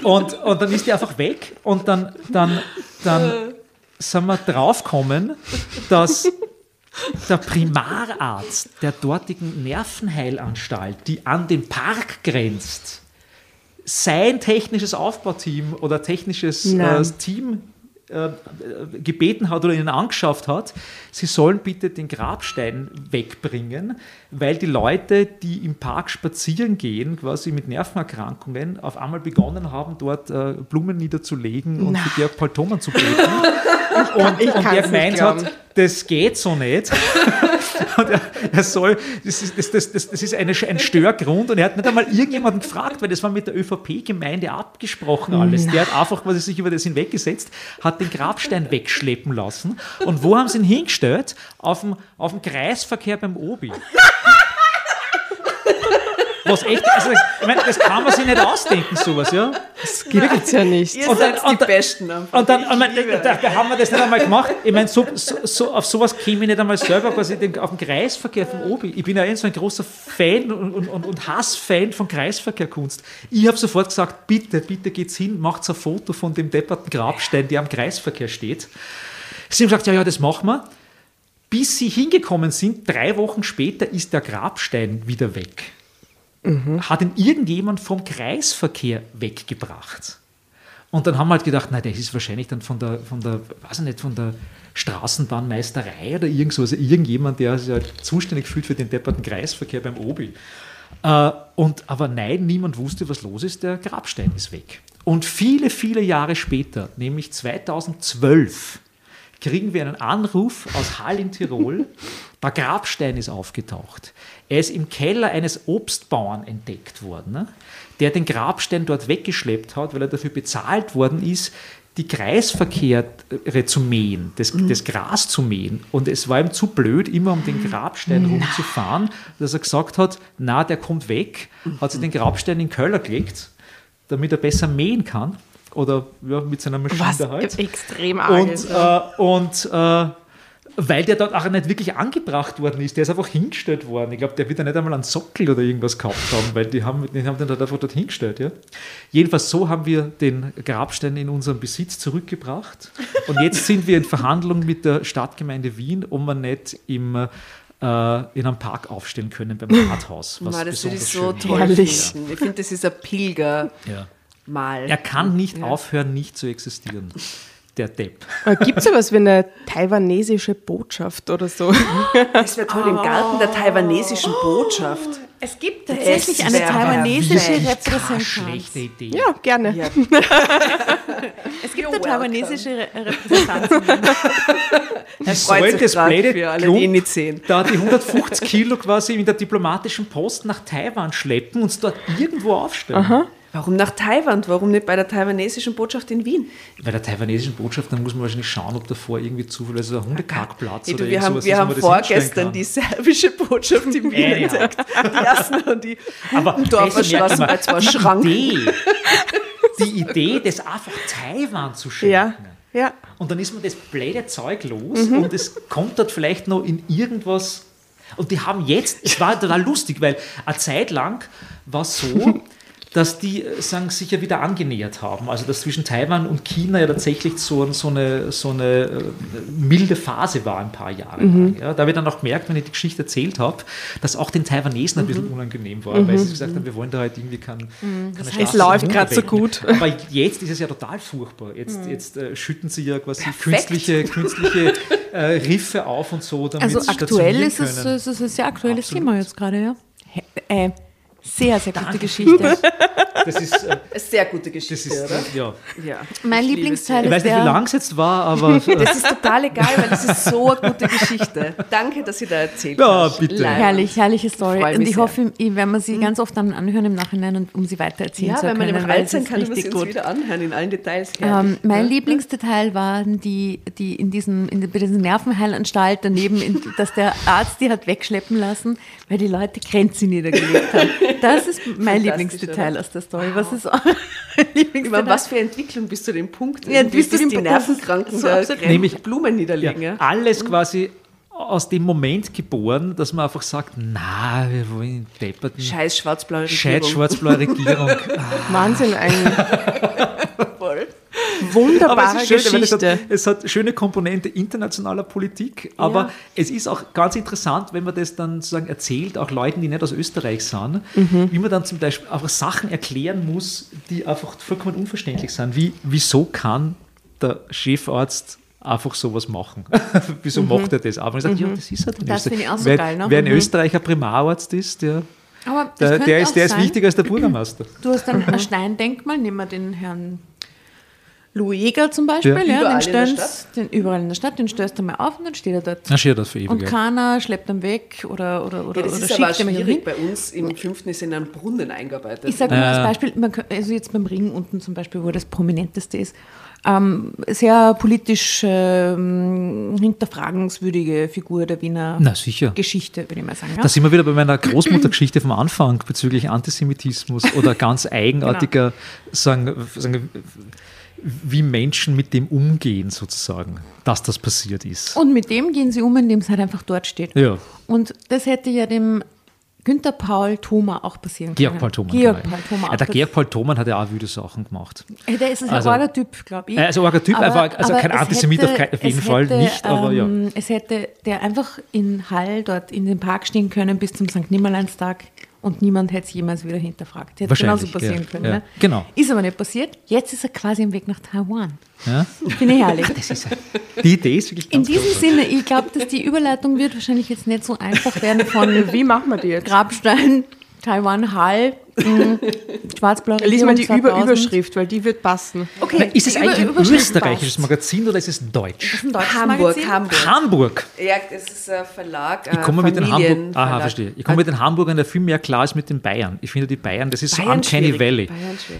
Und, und dann ist die einfach weg und dann, dann, dann sind wir draufgekommen, dass der Primararzt der dortigen Nervenheilanstalt, die an den Park grenzt, sein technisches Aufbauteam oder technisches äh. Team äh, gebeten hat oder ihnen angeschafft hat, sie sollen bitte den Grabstein wegbringen, weil die Leute, die im Park spazieren gehen, quasi mit Nervenerkrankungen, auf einmal begonnen haben, dort äh, Blumen niederzulegen und für Georg Paul Thomann zu beten. Und, Ich und der gemeint hat, das geht so nicht. und er, er soll, das ist, das, das, das, das ist eine, ein Störgrund und er hat nicht einmal irgendjemanden gefragt, weil das war mit der ÖVP-Gemeinde abgesprochen alles. Der hat einfach quasi sich über das hinweggesetzt, hat den Grabstein wegschleppen lassen. Und wo haben sie ihn hingestellt? Auf dem, auf dem Kreisverkehr beim Obi. Was echt, also, ich meine, das kann man sich nicht ausdenken, sowas, ja. Das gibt's ja nicht. Ihr Und seid dann- und die dann- Besten. einfach. Und dann, Ich mein, liebe da, da haben wir das nicht einmal gemacht. Ich meine, so, so, so, auf sowas käme ich nicht einmal selber quasi den, auf den Kreisverkehr vom Obi. Ich bin ja eh so ein großer Fan und, und, und, Hassfan von Kreisverkehrkunst. Ich habe sofort gesagt, bitte, bitte geht's hin, macht ein Foto von dem depperten Grabstein, der am Kreisverkehr steht. Sie haben gesagt, ja, ja, das machen wir. Bis sie hingekommen sind, drei Wochen später ist der Grabstein wieder weg. Hat ihn irgendjemand vom Kreisverkehr weggebracht. Und dann haben wir halt gedacht, nein, das ist wahrscheinlich dann von der, von der, weiß ich nicht, von der Straßenbahnmeisterei oder irgend so, also irgendjemand, der sich halt zuständig fühlt für den depperten Kreisverkehr beim Obi. Äh, und, aber nein, niemand wusste, was los ist, der Grabstein ist weg. Und viele, viele Jahre später, nämlich 2012, kriegen wir einen Anruf aus Hall in Tirol, der Grabstein ist aufgetaucht. Er ist im Keller eines Obstbauern entdeckt worden, ne, der den Grabstein dort weggeschleppt hat, weil er dafür bezahlt worden ist, die Kreisverkehre zu mähen, das, das Gras zu mähen. Und es war ihm zu blöd, immer um den Grabstein rumzufahren, dass er gesagt hat, na, der kommt weg, hat sich den Grabstein in den Keller gelegt, damit er besser mähen kann. Oder ja, mit seiner Maschine Was halt. extrem arg Und, ist. äh, und äh, weil der dort auch nicht wirklich angebracht worden ist, der ist einfach hingestellt worden. Ich glaube, der wird ja nicht einmal einen Sockel oder irgendwas gehabt haben, weil die haben, die haben den dort einfach dort hingestellt. Ja? Jedenfalls so haben wir den Grabstein in unseren Besitz zurückgebracht. Und jetzt sind wir in Verhandlung mit der Stadtgemeinde Wien, ob wir nicht im, äh, in einem Park aufstellen können beim Rathaus. Was Ma, das würde ich so toll. Ich finde, das ist ein Pilgermal. Ja. Er kann nicht aufhören, nicht zu existieren. Der Depp. Gibt es sowas wie eine taiwanesische Botschaft oder so? Das wäre toll im Garten der taiwanesischen Botschaft. Es gibt tatsächlich eine taiwanesische. Repräsentanz. Schlechte Idee. Ja, gerne. Ja. Es gibt eine taiwanesische Re Repräsentanz. Er freut sich blöde für alle, die ihn nicht sehen. da die 150 Kilo quasi in der diplomatischen Post nach Taiwan schleppen und es dort irgendwo aufstellen. Warum nach Taiwan? Warum nicht bei der taiwanesischen Botschaft in Wien? Bei der taiwanesischen Botschaft, dann muss man wahrscheinlich schauen, ob davor irgendwie zufällig so ein Hundekackplatz Hey, oder wir haben, sowas wir ist, haben vorgestern die serbische Botschaft in Wien Ja, ja. entdeckt. Die ersten und die Aber Dorfer das merkt Straßen zwei die Schranken. Idee, die Idee, das einfach Taiwan zu schenken. Ja, ja. Und dann ist man das blöde Zeug los Mhm. und es kommt dort vielleicht noch in irgendwas. Und die haben jetzt, es war total lustig, weil eine Zeit lang war es so, dass die äh, sagen, sich ja wieder angenähert haben. Also dass zwischen Taiwan und China ja tatsächlich so, so, eine, so eine äh, milde Phase war ein paar Jahre Mhm. lang. Ja, da habe ich dann auch gemerkt, wenn ich die Geschichte erzählt habe, dass auch den Taiwanesen ein Mhm. bisschen unangenehm war, weil sie gesagt haben, wir wollen da halt irgendwie keinen keine Es Straße läuft zum gerade so gut. Aber jetzt ist es ja total furchtbar. Jetzt, jetzt äh, schütten sie ja quasi künstliche, künstliche äh, Riffe auf und so, damit Also aktuell ist es, es ist ein sehr aktuelles Absolut. Thema jetzt gerade, ja. He- Äh, sehr, sehr gute Geschichte. Das ist, äh, Eine sehr gute das Geschichte, ist oder? ja. Ja. Mein Ich Lieblingsteil Ich ist weiß nicht, wie lang es jetzt war, aber Das ist total egal, weil das ist so eine gute Geschichte. Danke, dass ihr da erzählt Ja, hast. bitte. Live. herrlich, herrliche Story. Und ich sehr. hoffe, ich werde mir sie ganz oft dann anhören im Nachhinein, und, um sie weiter erzählen Ja, zu wenn können. man im weil alt es sein ist kann, wir richtig uns wieder anhören in allen Details. Ähm, mein Ja. lieblingster Teil waren die, die in diesem, in, bei dieser Nervenheilanstalt daneben, in, dass der Arzt die hat wegschleppen lassen, weil die Leute Grenzen niedergelegt haben. Das ist mein? Teil aus der Story. Was ist euer Teil? was für Entwicklung bis zu dem Punkt, Ja, bis zu dem die Nervenkranken so da Nämlich- Blumen niederlegen. ja, Ja. alles quasi aus dem Moment geboren, dass man einfach sagt, na, wir wollen depperten Scheiß schwarz-blaue Regierung. schwarz-blaue Regierung. Wahnsinn eigentlich. Wunderbare es ist schön, weil es Geschichte. hat, es hat schöne Komponente internationaler Politik, aber es ist auch ganz interessant, wenn man das dann sozusagen erzählt, auch Leuten, die nicht aus Österreich sind, wie man dann zum Beispiel einfach Sachen erklären muss, die einfach vollkommen unverständlich sind. Wie, wieso kann der Chefarzt einfach sowas machen? wieso macht er das? Aber man sagt, ja, das ist halt in Das Österreich. ich auch so wer, geil, ne? wer in Mhm. Österreich ein Primararzt ist, der, der, der, ist, der ist wichtiger als der Bürgermeister. Du hast dann ein Steindenkmal, nehmen wir den Herrn Louis Jäger zum Beispiel, Ja. ja, Überall den in der stellst- Stadt? Den, überall in der Stadt, den stößt du mal auf und dann steht er dort. Na, steht das für ewig. Und keiner schleppt ihn weg oder, oder, oder, Ja, das oder ist schickt ihn mal hin. Bei uns im fünften ist in einen Brunnen eingearbeitet. Ich sage nur als. Beispiel, man, kann- also jetzt beim Ring unten zum Beispiel, wo das prominenteste ist, ähm, sehr politisch ähm, hinterfragenswürdige Figur der Wiener Na, sicher. Geschichte, würde ich mal sagen. Ja? Da sind wir wieder bei meiner Großmuttergeschichte vom Anfang bezüglich Antisemitismus oder ganz eigenartiger, sagen, sagen, wie Menschen mit dem umgehen, sozusagen, dass das passiert ist. Und mit dem gehen sie um, indem es halt einfach dort steht. Ja. Und das hätte ja dem Günther Paul Thoma auch passieren Georg können. Paul Thomann. Georg genau. Paul Thoma ja, auch der Georg Paul Thomann hat ja auch wüde Sachen gemacht. Hey, Der ist ein Also- also, Typ, glaube ich. Äh, also Typ, einfach- also kein es Antisemit auf kein- auf jeden Fall nicht, aber ja. ähm, Es hätte der einfach in Hall dort in den Park stehen können bis zum St. Nimmerleinstag und niemand hätte es jemals wieder hinterfragt. Hätte genauso passieren ja, können. ja, Ne? genau. Ist aber nicht passiert. Jetzt ist er quasi im Weg nach Taiwan. Ja? Finde ich herrlich. Das ist, die Idee ist wirklich In ganz diesem großartig. Sinne, ich glaube, dass die Überleitung wird wahrscheinlich jetzt nicht so einfach werden von Wie machen wir die jetzt? Grabstein, Taiwan, Hall, mh, schwarz-blau Lies mal die Über 2000. Überschrift, weil die wird passen. Okay, Na, ist es eigentlich ein österreichisches passt. Magazin oder ist es deutsch? Das ist ein deutsches Hamburg, Magazin. Hamburg. Hamburg. Ja, das ist ein Verlag. Ich komme mit den Hamburg, aha, verstehe. Ich komme mit den Hamburgern ja viel mehr klar als mit den Bayern. Ich finde die Bayern, das ist so Bayern Uncanny schwierig. Valley.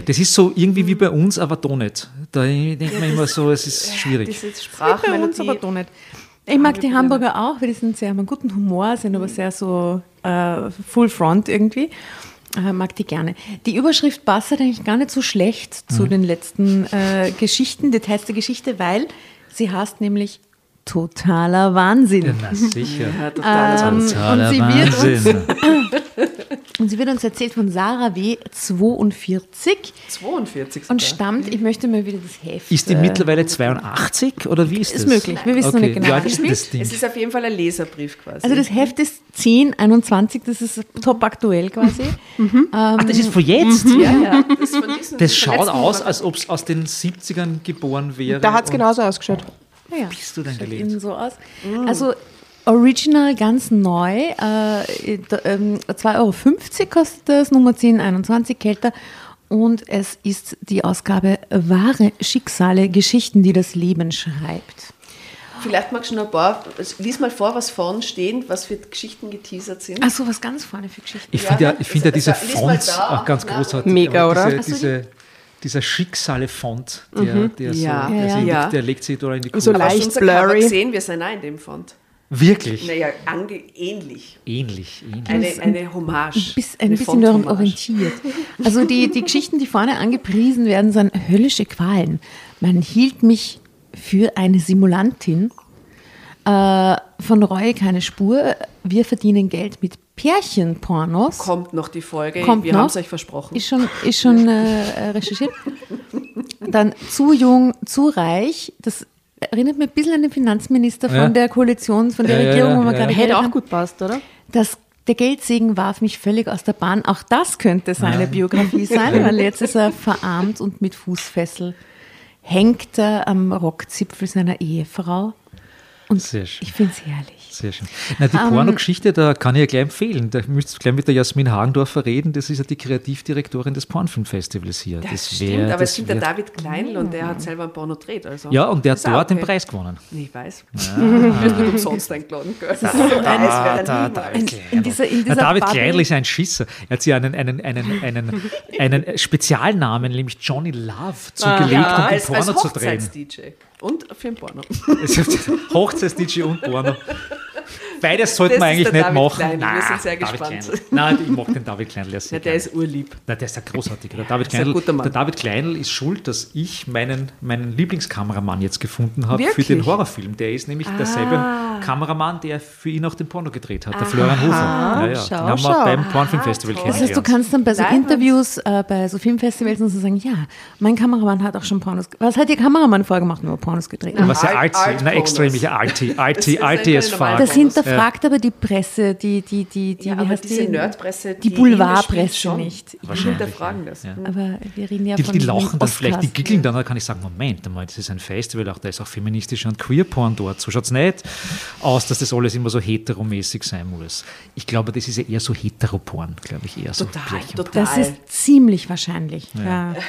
Das ist so irgendwie wie bei uns, aber doch nicht. Da denkt man immer so, es ist schwierig. Das ist Bei uns aber doch nicht. Ich mag die Hamburger auch, weil die sind sehr, haben einen guten Humor, sind aber sehr so äh, Full Front irgendwie. Äh, mag die gerne. Die Überschrift passt halt eigentlich gar nicht so schlecht Mhm. zu den letzten äh, Geschichten, Details der Geschichte, weil sie heißt nämlich totaler Wahnsinn. Ja, na sicher. Ja, total. Ähm, Totaler und sie wird uns Wahnsinn. Und sie wird uns erzählt von Sarah W. 42 42 und stammt, ich möchte mal wieder das Heft. Ist die äh, mittlerweile 82 oder wie ist das? Ist möglich, wir wissen noch okay. nicht genau, wann ist das Es Ding? ist auf jeden Fall ein Leserbrief quasi. Also das Heft ist 10, 21, das ist top aktuell quasi. Ach, das ist von jetzt? ja, ja. Das, ist von diesen, Das schaut aus, Monat. als ob es aus den 70ern geboren wäre. Da hat es genauso ausgeschaut. Ja, ja. Bist du denn gelebt? eben so aus. Also Original ganz neu, äh, da, ähm, 2,50 Euro kostet das, Nummer 10, 21 kälter. Und es ist die Ausgabe Wahre Schicksale, Geschichten, die das Leben schreibt. Vielleicht magst du noch ein paar, lies mal vor, was vorne stehen, was für Geschichten geteasert sind. Ach so, was ganz vorne für Geschichten. Ich finde ja, Ja, ich find ja also, diese mal Fonts auch ganz großartig. Mega, oder? Diese, diese, dieser Schicksale-Font, der, der, so, Ja. der, Ja, so ja. der legt sich da in die So Kurve. Du leicht unser Cover blurry. gesehen? Wir sind auch in dem Font. Wirklich? Naja, ange ähnlich. Ähnlich, ähnlich. Eine, eine Hommage. Bis, ein eine bisschen daran Font-Hommage. orientiert. Also die, die Geschichten, die vorne angepriesen werden, sind höllische Qualen. Man hielt mich für eine Simulantin. Äh, von Reue keine Spur. Wir verdienen Geld mit Pärchenpornos. Kommt noch die Folge. Kommt Wir noch. haben es euch versprochen. Ist schon, ist schon äh, recherchiert. Dann zu jung, zu reich. Das erinnert mich ein bisschen an den Finanzminister von Ja. der Koalition, von der Ja, Regierung, ja, wo wir ja. gerade Hätte auch gut passt, oder? Das, der Geldsegen warf mich völlig aus der Bahn. Auch das könnte seine Biografie sein, weil jetzt ist er verarmt und mit Fußfessel hängt er am Rockzipfel seiner Ehefrau. Und Sehr schön. ich finde es herrlich. Sehr schön. Na, Ähm, die Pornogeschichte, da kann ich ja gleich empfehlen. Da müsst ihr gleich mit der Jasmin Hagendorfer reden. Das ist ja die Kreativdirektorin des Pornfilmfestivals hier. Das, wär- stimmt, aber das es gibt der wär- David Kleinl und der hat selber ein Porno gedreht. Also. Ja, und der hat dort den okay. Preis gewonnen. Ich weiß. Wir sind nicht umsonst eingeladen. gell? Das Ah, wäre da, niemals. David In Kleinl. dieser- in Na, dieser David Bubble- Kleinl ist ein Schisser. Er hat sich einen, einen, einen, einen, einen Spezialnamen, nämlich Johnny Love, zugelegt, um Ah, den als, als Porno zu drehen. Hochzeits-DJ. Und für ein Porno. Hochzeits-DJ und Porno. Beides sollte Das man ist eigentlich der nicht David machen. Kleinl. Wir Nein, sind sehr David gespannt. Kleinl. Nein, ich mag den David Kleinl ja sehr Ja, der gerne. ist urlieb. Na, der ist ein großartiger. Der David, ist ein Kleinl, guter Mann. der David Kleinl ist schuld, dass ich meinen, meinen Lieblingskameramann jetzt gefunden habe für den Horrorfilm. Der ist nämlich derselbe Kameramann, der für ihn auch den Porno gedreht hat, der Florian Hofer. Ja, ja. schau, den haben wir schau. beim Pornfilmfestival Das heißt, du kennengelernt. kannst dann bei so Nein, Interviews, äh, bei so Filmfestivals und so sagen, ja, mein Kameramann hat auch schon Pornos. Was hat Ihr Kameramann vorgemacht? Nur Pornos gedreht. Was ja Art- alt, na Art extrem, ja alt, alt, Das ist alt ein as fuck. Das Hinterfragt aber die Presse, die, die, die, die, Ja, wie aber heißt diese die? Nerdpresse, die die Boulevardpresse nicht. Die Wahrscheinlich, hinterfragen das. ja. Aber wir reden ja Die, von die lachen dann vielleicht, die giggeln dann, dann kann ich sagen, Moment einmal, das ist ein Festival, auch da ist auch feministischer und Queer-Porn dort. So schaut es nicht aus, dass das alles immer so heteromäßig sein muss. Ich glaube, das ist ja eher so heteroporn, glaube ich, eher so. Total, total. Das ist ziemlich wahrscheinlich. Ja.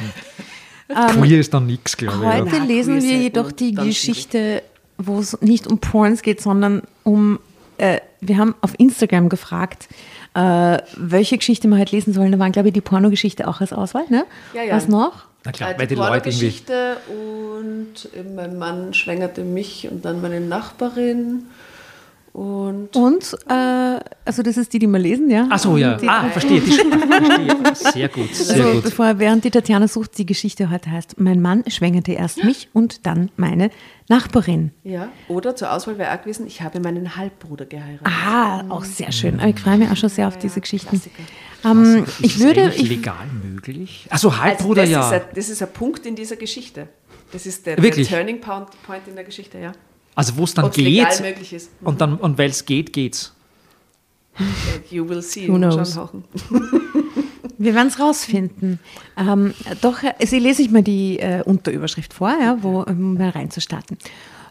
Queer ist dann nichts, glaube ich. Heute lesen wir jedoch die Geschichte, wo es nicht um Porns geht, sondern um, äh, wir haben auf Instagram gefragt, äh, welche Geschichte wir heute lesen sollen. Da waren, glaube ich, die Pornogeschichte auch als Auswahl, ne? Ja, ja. Was noch? Na klar, Äh, weil die Leute irgendwie. Pornogeschichte und äh, mein Mann schwängerte mich und dann meine Nachbarin und Und, äh, also das ist die, die wir lesen, ja? Ach so, ja. Die Ah, verstehe. Die, verstehe. Sehr gut, sehr Also, gut. bevor, während die Tatjana sucht, die Geschichte heute heißt, mein Mann schwängerte erst mich und dann meine Nachbarin. ja, oder zur Auswahl wäre auch gewesen, ich habe meinen Halbbruder geheiratet. Ah, auch sehr schön. Aber ich freue mich auch schon sehr auf diese Geschichten. Ähm, Ist ich es würde, ich, legal möglich? Also Also Halbbruder, das, ja. ist ein, das ist ein Punkt in dieser Geschichte. Das ist der, der Turning Point, Point in der Geschichte, ja. Also wo es dann Ob es legal geht möglich ist. und, dann, und weil es geht, geht's. You will see. Who knows? Wir werden es rausfinden. Ähm, doch, äh, also lese ich mal die äh, Unterüberschrift vor, ja, wo, um mal reinzustarten.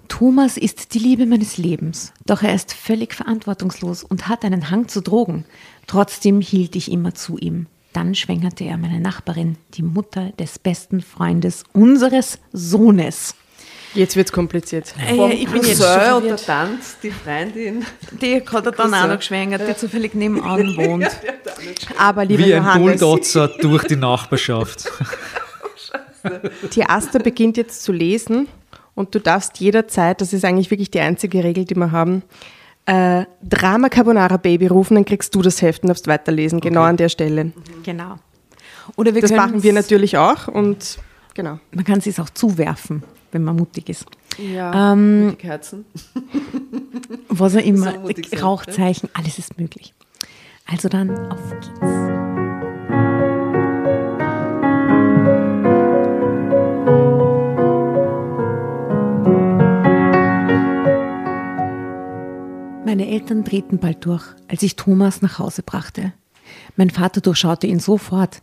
Thomas ist die Liebe meines Lebens, doch er ist völlig verantwortungslos und hat einen Hang zu Drogen. Trotzdem hielt ich immer zu ihm. Dann schwängerte er meine Nachbarin, die Mutter des besten Freundes unseres Sohnes. Jetzt wird es kompliziert. Vom ich bin jetzt Cousin schon und der. Tanz, die Freundin. Die hat er dann auch noch geschwängert, die zufällig nebenan wohnt. Aber lieber Wie ein Johannes, Bulldozer durch die Nachbarschaft. die Asta beginnt jetzt zu lesen und du darfst jederzeit, das ist eigentlich wirklich die einzige Regel, die wir haben, äh, Drama Carbonara Baby rufen, dann kriegst du das Heft und darfst weiterlesen, genau an der Stelle. Genau. Oder wir Das machen wir natürlich auch und genau. Man kann es auch zuwerfen, wenn man mutig ist. Ja, Ähm, die Kerzen. Was er immer, So mutig sein, Rauchzeichen, alles ist möglich. Also dann, auf geht's. Meine Eltern drehten bald durch, als ich Thomas nach Hause brachte. Mein Vater durchschaute ihn sofort.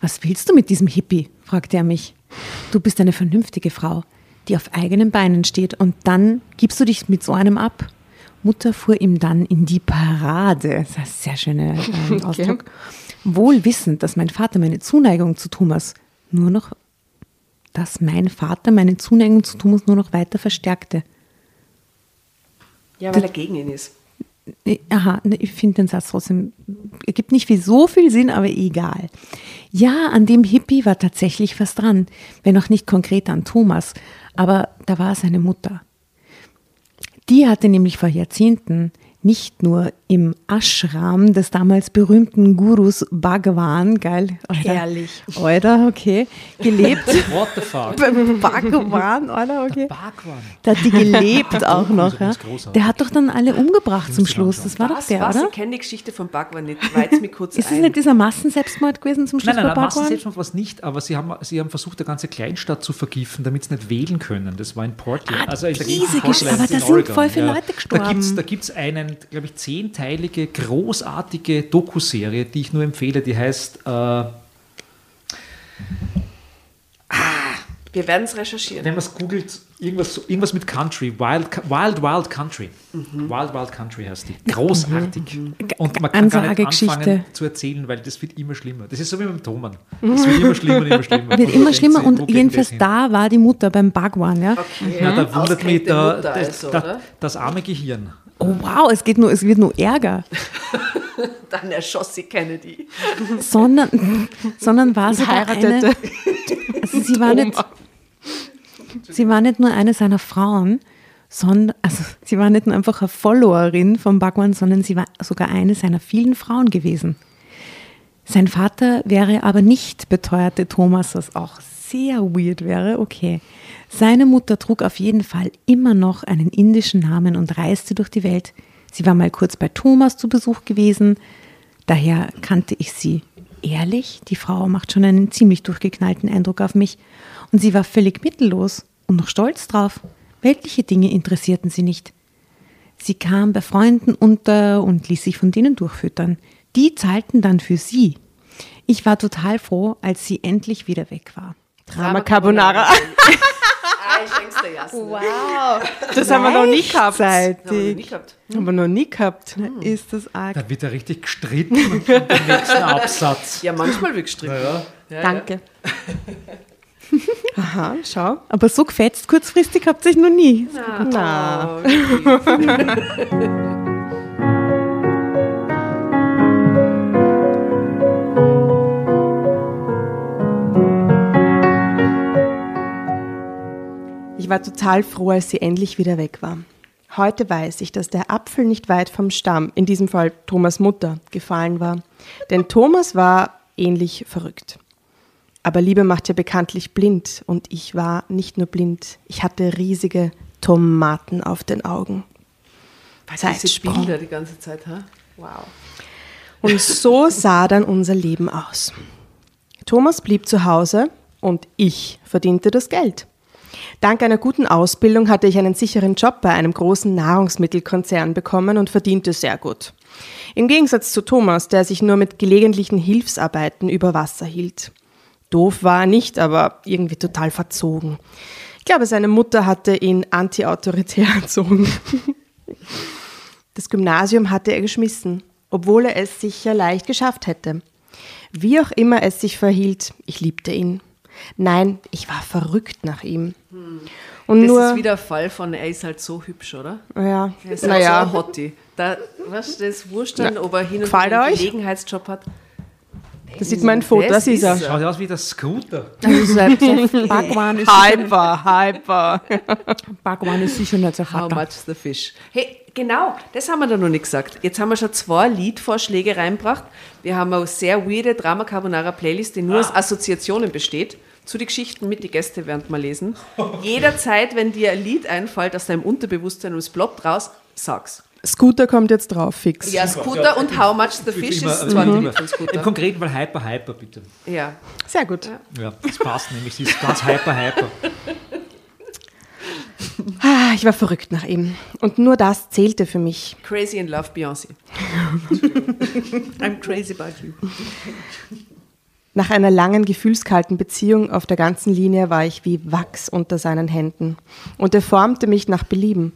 Was willst du mit diesem Hippie? fragte er mich. Du bist eine vernünftige Frau, die auf eigenen Beinen steht und dann gibst du dich mit so einem ab? Mutter fuhr ihm dann in die Parade. Das ist ein sehr schöner ähm, Ausdruck. Wohl wissend, dass mein Vater meine Zuneigung zu Thomas nur noch, dass mein Vater meine Zuneigung zu Thomas nur noch weiter verstärkte. Ja, weil er gegen ihn ist. Aha, ne, ich finde den Satz trotzdem, ergibt nicht viel, so viel Sinn, aber egal. Ja, an dem Hippie war tatsächlich was dran, wenn auch nicht konkret an Thomas, aber da war seine Mutter. Die hatte nämlich vor Jahrzehnten nicht nur im Ashram des damals berühmten Gurus Bhagavan, geil, Alter, Herrlich. Alter, okay, gelebt. What the fuck? Bhagavan, Alter, okay. Bhagwan. Da hat die gelebt auch noch. Ja. Der hat doch dann alle umgebracht zum Schluss. Das war doch der, was? oder? Ich kenne die Geschichte von Bhagwan nicht. Weiz mir kurz Ist es nicht dieser Massenselbstmord gewesen zum Schluss Nein, nein, nein, Bhagwan? Massenselbstmord war es nicht, aber sie haben, sie haben versucht, eine ganze Kleinstadt zu vergiften, damit sie nicht wählen können. Das war in Portland. Ah, also in der diese Geschichte. Aber da in sind voll viele Leute gestorben. Da gibt es da einen, glaube ich, zehnteilige, großartige Dokuserie, die ich nur empfehle, die heißt äh, Wir werden es recherchieren. wenn man es googelt, irgendwas, irgendwas mit Country, Wild, Wild, Wild Country. Wild, Wild Country heißt die. Großartig. Und man kann gar nicht anfangen zu erzählen, weil das wird immer schlimmer. Das ist so wie mit dem Thomann. Das wird immer schlimmer und immer schlimmer. Wird Und immer schlimmer und geht jedenfalls das da war die Mutter beim Bhagwan. Ja? Ja, da wundert mich da, das, also, da, oder? das arme Gehirn. Oh wow, es, geht nur, es wird nur ärger. Dann erschoss sie Kennedy. sondern, sondern war sie eine, heiratete also sie war nicht, sie war nicht nur eine seiner Frauen, sondern, also sie war nicht nur einfach eine Followerin von Bhagwan, sondern sie war sogar eine seiner vielen Frauen gewesen. Sein Vater wäre aber nicht, beteuerte Thomas, was auch sehr weird wäre. Okay. Seine Mutter trug auf jeden Fall immer noch einen indischen Namen und reiste durch die Welt. Sie war mal kurz bei Thomas zu Besuch gewesen. Daher kannte ich sie. Ehrlich, die Frau macht schon einen ziemlich durchgeknallten Eindruck auf mich. Und sie war völlig mittellos und noch stolz drauf. Weltliche Dinge interessierten sie nicht. Sie kam bei Freunden unter und ließ sich von denen durchfüttern. Die zahlten dann für sie. Ich war total froh, als sie endlich wieder weg war. Drama Carbonara. Ah, ich denk's dir, Jasna. Wow. Das haben wir noch nie gehabt. Haben wir noch nie gehabt. Haben wir noch nie gehabt. ist das arg. Da wird ja richtig gestritten im nächsten Absatz. Ja, manchmal wird gestritten. Ja. Ja, Danke. Aha, schau. Aber so gefetzt kurzfristig habt ihr euch noch nie. Ja. Na. Ich war total froh, als sie endlich wieder weg war. Heute weiß ich, dass der Apfel nicht weit vom Stamm, in diesem Fall Thomas Mutter, gefallen war. Denn Thomas war ähnlich verrückt. Aber Liebe macht ja bekanntlich blind und ich war nicht nur blind, ich hatte riesige Tomaten auf den Augen. Diese Zeitsprung. Bilder die ganze Zeit, ha? Wow. Und so sah dann unser Leben aus. Thomas blieb zu Hause und ich verdiente das Geld. Dank einer guten Ausbildung hatte ich einen sicheren Job bei einem großen Nahrungsmittelkonzern bekommen und verdiente sehr gut. Im Gegensatz zu Thomas, der sich nur mit gelegentlichen Hilfsarbeiten über Wasser hielt. Doof war er nicht, aber irgendwie total verzogen. Ich glaube, seine Mutter hatte ihn antiautoritär erzogen. Das Gymnasium hatte er geschmissen, obwohl er es sicher leicht geschafft hätte. Wie auch immer es sich verhielt, ich liebte ihn. Nein, ich war verrückt nach ihm. Und Das nur, ist wieder ein Fall von, er ist halt so hübsch, oder? ja, Er ist halt so naja, ein Hottie. Da, weißt du, das ist wurscht dann, ob er hin und wieder einen euch? Gelegenheitsjob hat. da sieht man ein Foto, das ist er. Schaut aus wie der Scooter. Bhagwan ist, Hyper, hyper. Bhagwan ist sicher nicht so How much the fish? Hey, genau, das haben wir da noch nicht gesagt. Jetzt haben wir schon zwei Liedvorschläge reingebracht. Wir haben eine sehr weirde Drama Carbonara Playlist, die nur aus Assoziationen besteht. Zu den Geschichten mit die Gäste während mal lesen. Jederzeit, wenn dir ein Lied einfällt aus deinem Unterbewusstsein und es ploppt raus, sag's. Scooter kommt jetzt drauf, fix. Ja, Scooter und How much the fish ist zwar immer, Lied von Im Scooter. konkreten Fall Hyper Hyper, bitte. Ja. Sehr gut. Ja, das passt nämlich. Sie ist ganz Hyper Hyper. Ah, ich war verrückt nach ihm. Und nur das zählte für mich. Crazy in Love Beyoncé. I'm crazy about you. Nach einer langen, gefühlskalten Beziehung auf der ganzen Linie war ich wie Wachs unter seinen Händen. Und er formte mich nach Belieben.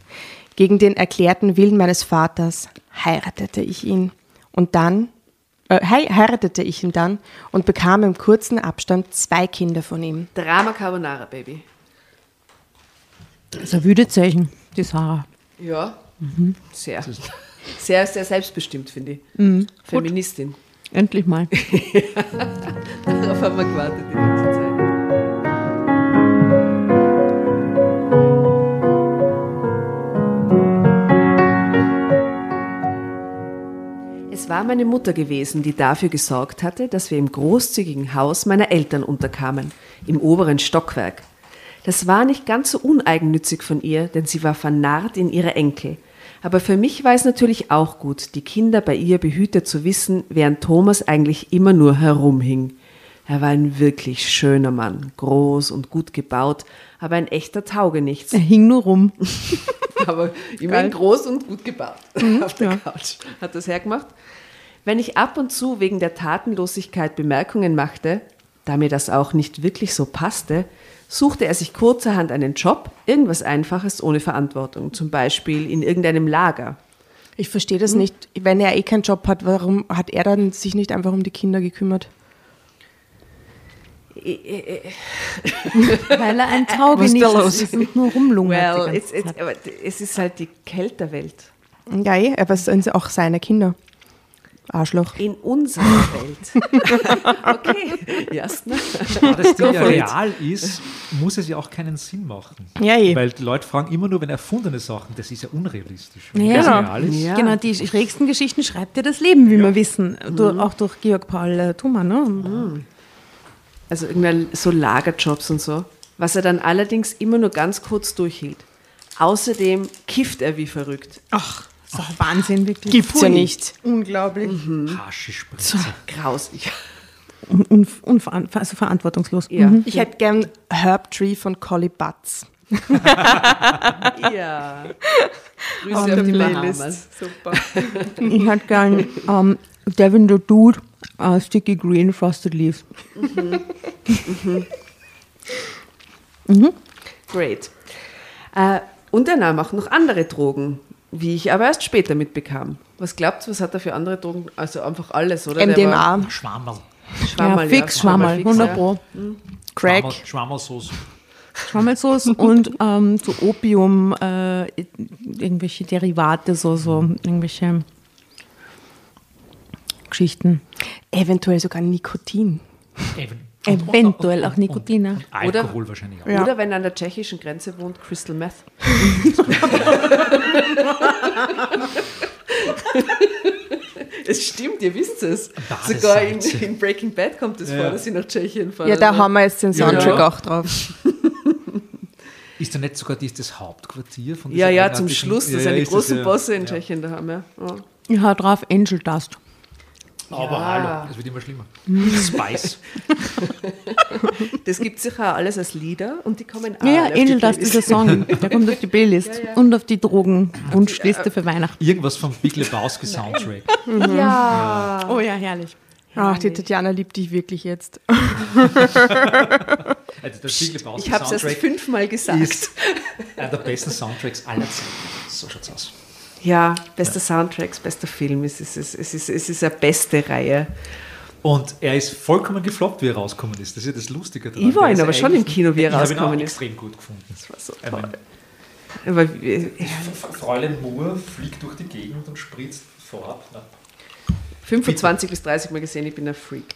Gegen den erklärten Willen meines Vaters heiratete ich ihn. Und dann, äh, hei- heiratete ich ihn dann und bekam im kurzen Abstand zwei Kinder von ihm. Drama Carbonara, Baby. Das ist ein wüde Zeichen, die Sarah. Ja, sehr. Sehr, sehr selbstbestimmt, finde ich. Feministin. Endlich mal. Darauf haben wir gewartet die ganze Zeit. Es war meine Mutter gewesen, die dafür gesorgt hatte, dass wir im großzügigen Haus meiner Eltern unterkamen, im oberen Stockwerk. Das war nicht ganz so uneigennützig von ihr, denn sie war vernarrt in ihre Enkel. Aber für mich war es natürlich auch gut, die Kinder bei ihr behütet zu wissen, während Thomas eigentlich immer nur herumhing. Er war ein wirklich schöner Mann, groß und gut gebaut, aber ein echter Taugenichts. Er hing nur rum. aber immerhin groß und gut gebaut auf der Couch. Hat das hergemacht? Wenn ich ab und zu wegen der Tatenlosigkeit Bemerkungen machte, da mir das auch nicht wirklich so passte, suchte er sich kurzerhand einen Job, irgendwas Einfaches ohne Verantwortung, zum Beispiel in irgendeinem Lager. Ich verstehe das nicht. Wenn er eh keinen Job hat, warum hat er dann sich nicht einfach um die Kinder gekümmert? Weil er ein Taugenichts ist und nur rumlungert. die Well, ganze it's, it's, Zeit. aber es ist halt die Kälterwelt. Ja, eh, aber es sind auch seine Kinder. Arschloch. In unserer Welt. okay, Jasna. Da das Ding ja real ist, muss es ja auch keinen Sinn machen. Ja, eh. Weil die Leute fragen immer nur, wenn erfundene Sachen, das ist ja unrealistisch. Wenn Ja. das Genau. real ist, Ja. Genau, die schrägsten Geschichten schreibt ja das Leben, wie wir wissen. Durch, auch durch Georg Paul äh, Thumann. Ne? Also irgendwann so Lagerjobs und so, was er dann allerdings immer nur ganz kurz durchhielt. Außerdem kifft er wie verrückt. Ach, ist doch Wahnsinn, wirklich. Gibt's ja nicht. Unglaublich. Haschispritze. Grausig. Un unver unveran also verantwortungslos. Ja. Ich hätte gern Herb Tree von Collie Butts. ja. Grüße auf die Bahamas. Super. Ich hätte gern ähm, Devin the Dude, äh, Sticky Green Frosted Leaves. Great. Äh, und er nahm auch noch andere Drogen, wie ich aber erst später mitbekam. Was glaubt ihr, was hat er für andere Drogen? Also einfach alles, oder? MDMA, Schwammerl. Schwammerl, ja, fix Schwammerl, fix, 100 ja. Pro. Crack. Schwammerl- Schwammerlsoße. Schwammelsoße und ähm, so Opium, äh, irgendwelche Derivate, so, so irgendwelche Geschichten. Eventuell sogar Nikotin. Eben. Eventuell auch Nikotin. Und Alkohol wahrscheinlich auch. Ja. Oder wenn er an der tschechischen Grenze wohnt, Crystal Meth. es stimmt, ihr wisst es. Sogar in, in Breaking Bad kommt es vor, Ja. dass sie nach Tschechien fahren. Ja, da Also- haben wir jetzt den Soundtrack Ja. auch drauf. Ist da nicht sogar dies das Hauptquartier von ja, dieser ja, zum Schluss, Ja, das ja, sind die ist großen ja. Bosse in Ja. Tschechien da haben. Ja. Ja. Ich hau drauf Angel Dust. Aber hallo, es wird immer schlimmer. Spice. Das gibt sicher alles als Lieder und die kommen auch Ja, ja, alle auf die Angel Dust Playlist. ist ein Song. Der kommt auf die Playlist und auf die Drogenwunschliste für Weihnachten. Irgendwas vom Big Lebowski Soundtrack. Ja. Oh ja, herrlich. Ach, die Tatjana liebt dich wirklich jetzt. Also der Big Lebowski Ich habe es erst fünfmal gesagt. ist einer der besten Soundtracks aller Zeiten. So schaut's aus. Ja, bester Soundtracks, bester Film. Es ist, es ist, es ist, es ist eine beste Reihe. Und er ist vollkommen gefloppt, wie er rausgekommen ist. Das ist ja das Lustige daran. Ich war ihn ist aber schon im Kino, wie er ich habe ihn auch rausgekommen ist. extrem gut gefunden. Das war so Ich toll. Aber äh, Fräulein Moore fliegt durch die Gegend und spritzt vorab. Na, 25 bis 30 Mal gesehen, ich bin ein Freak.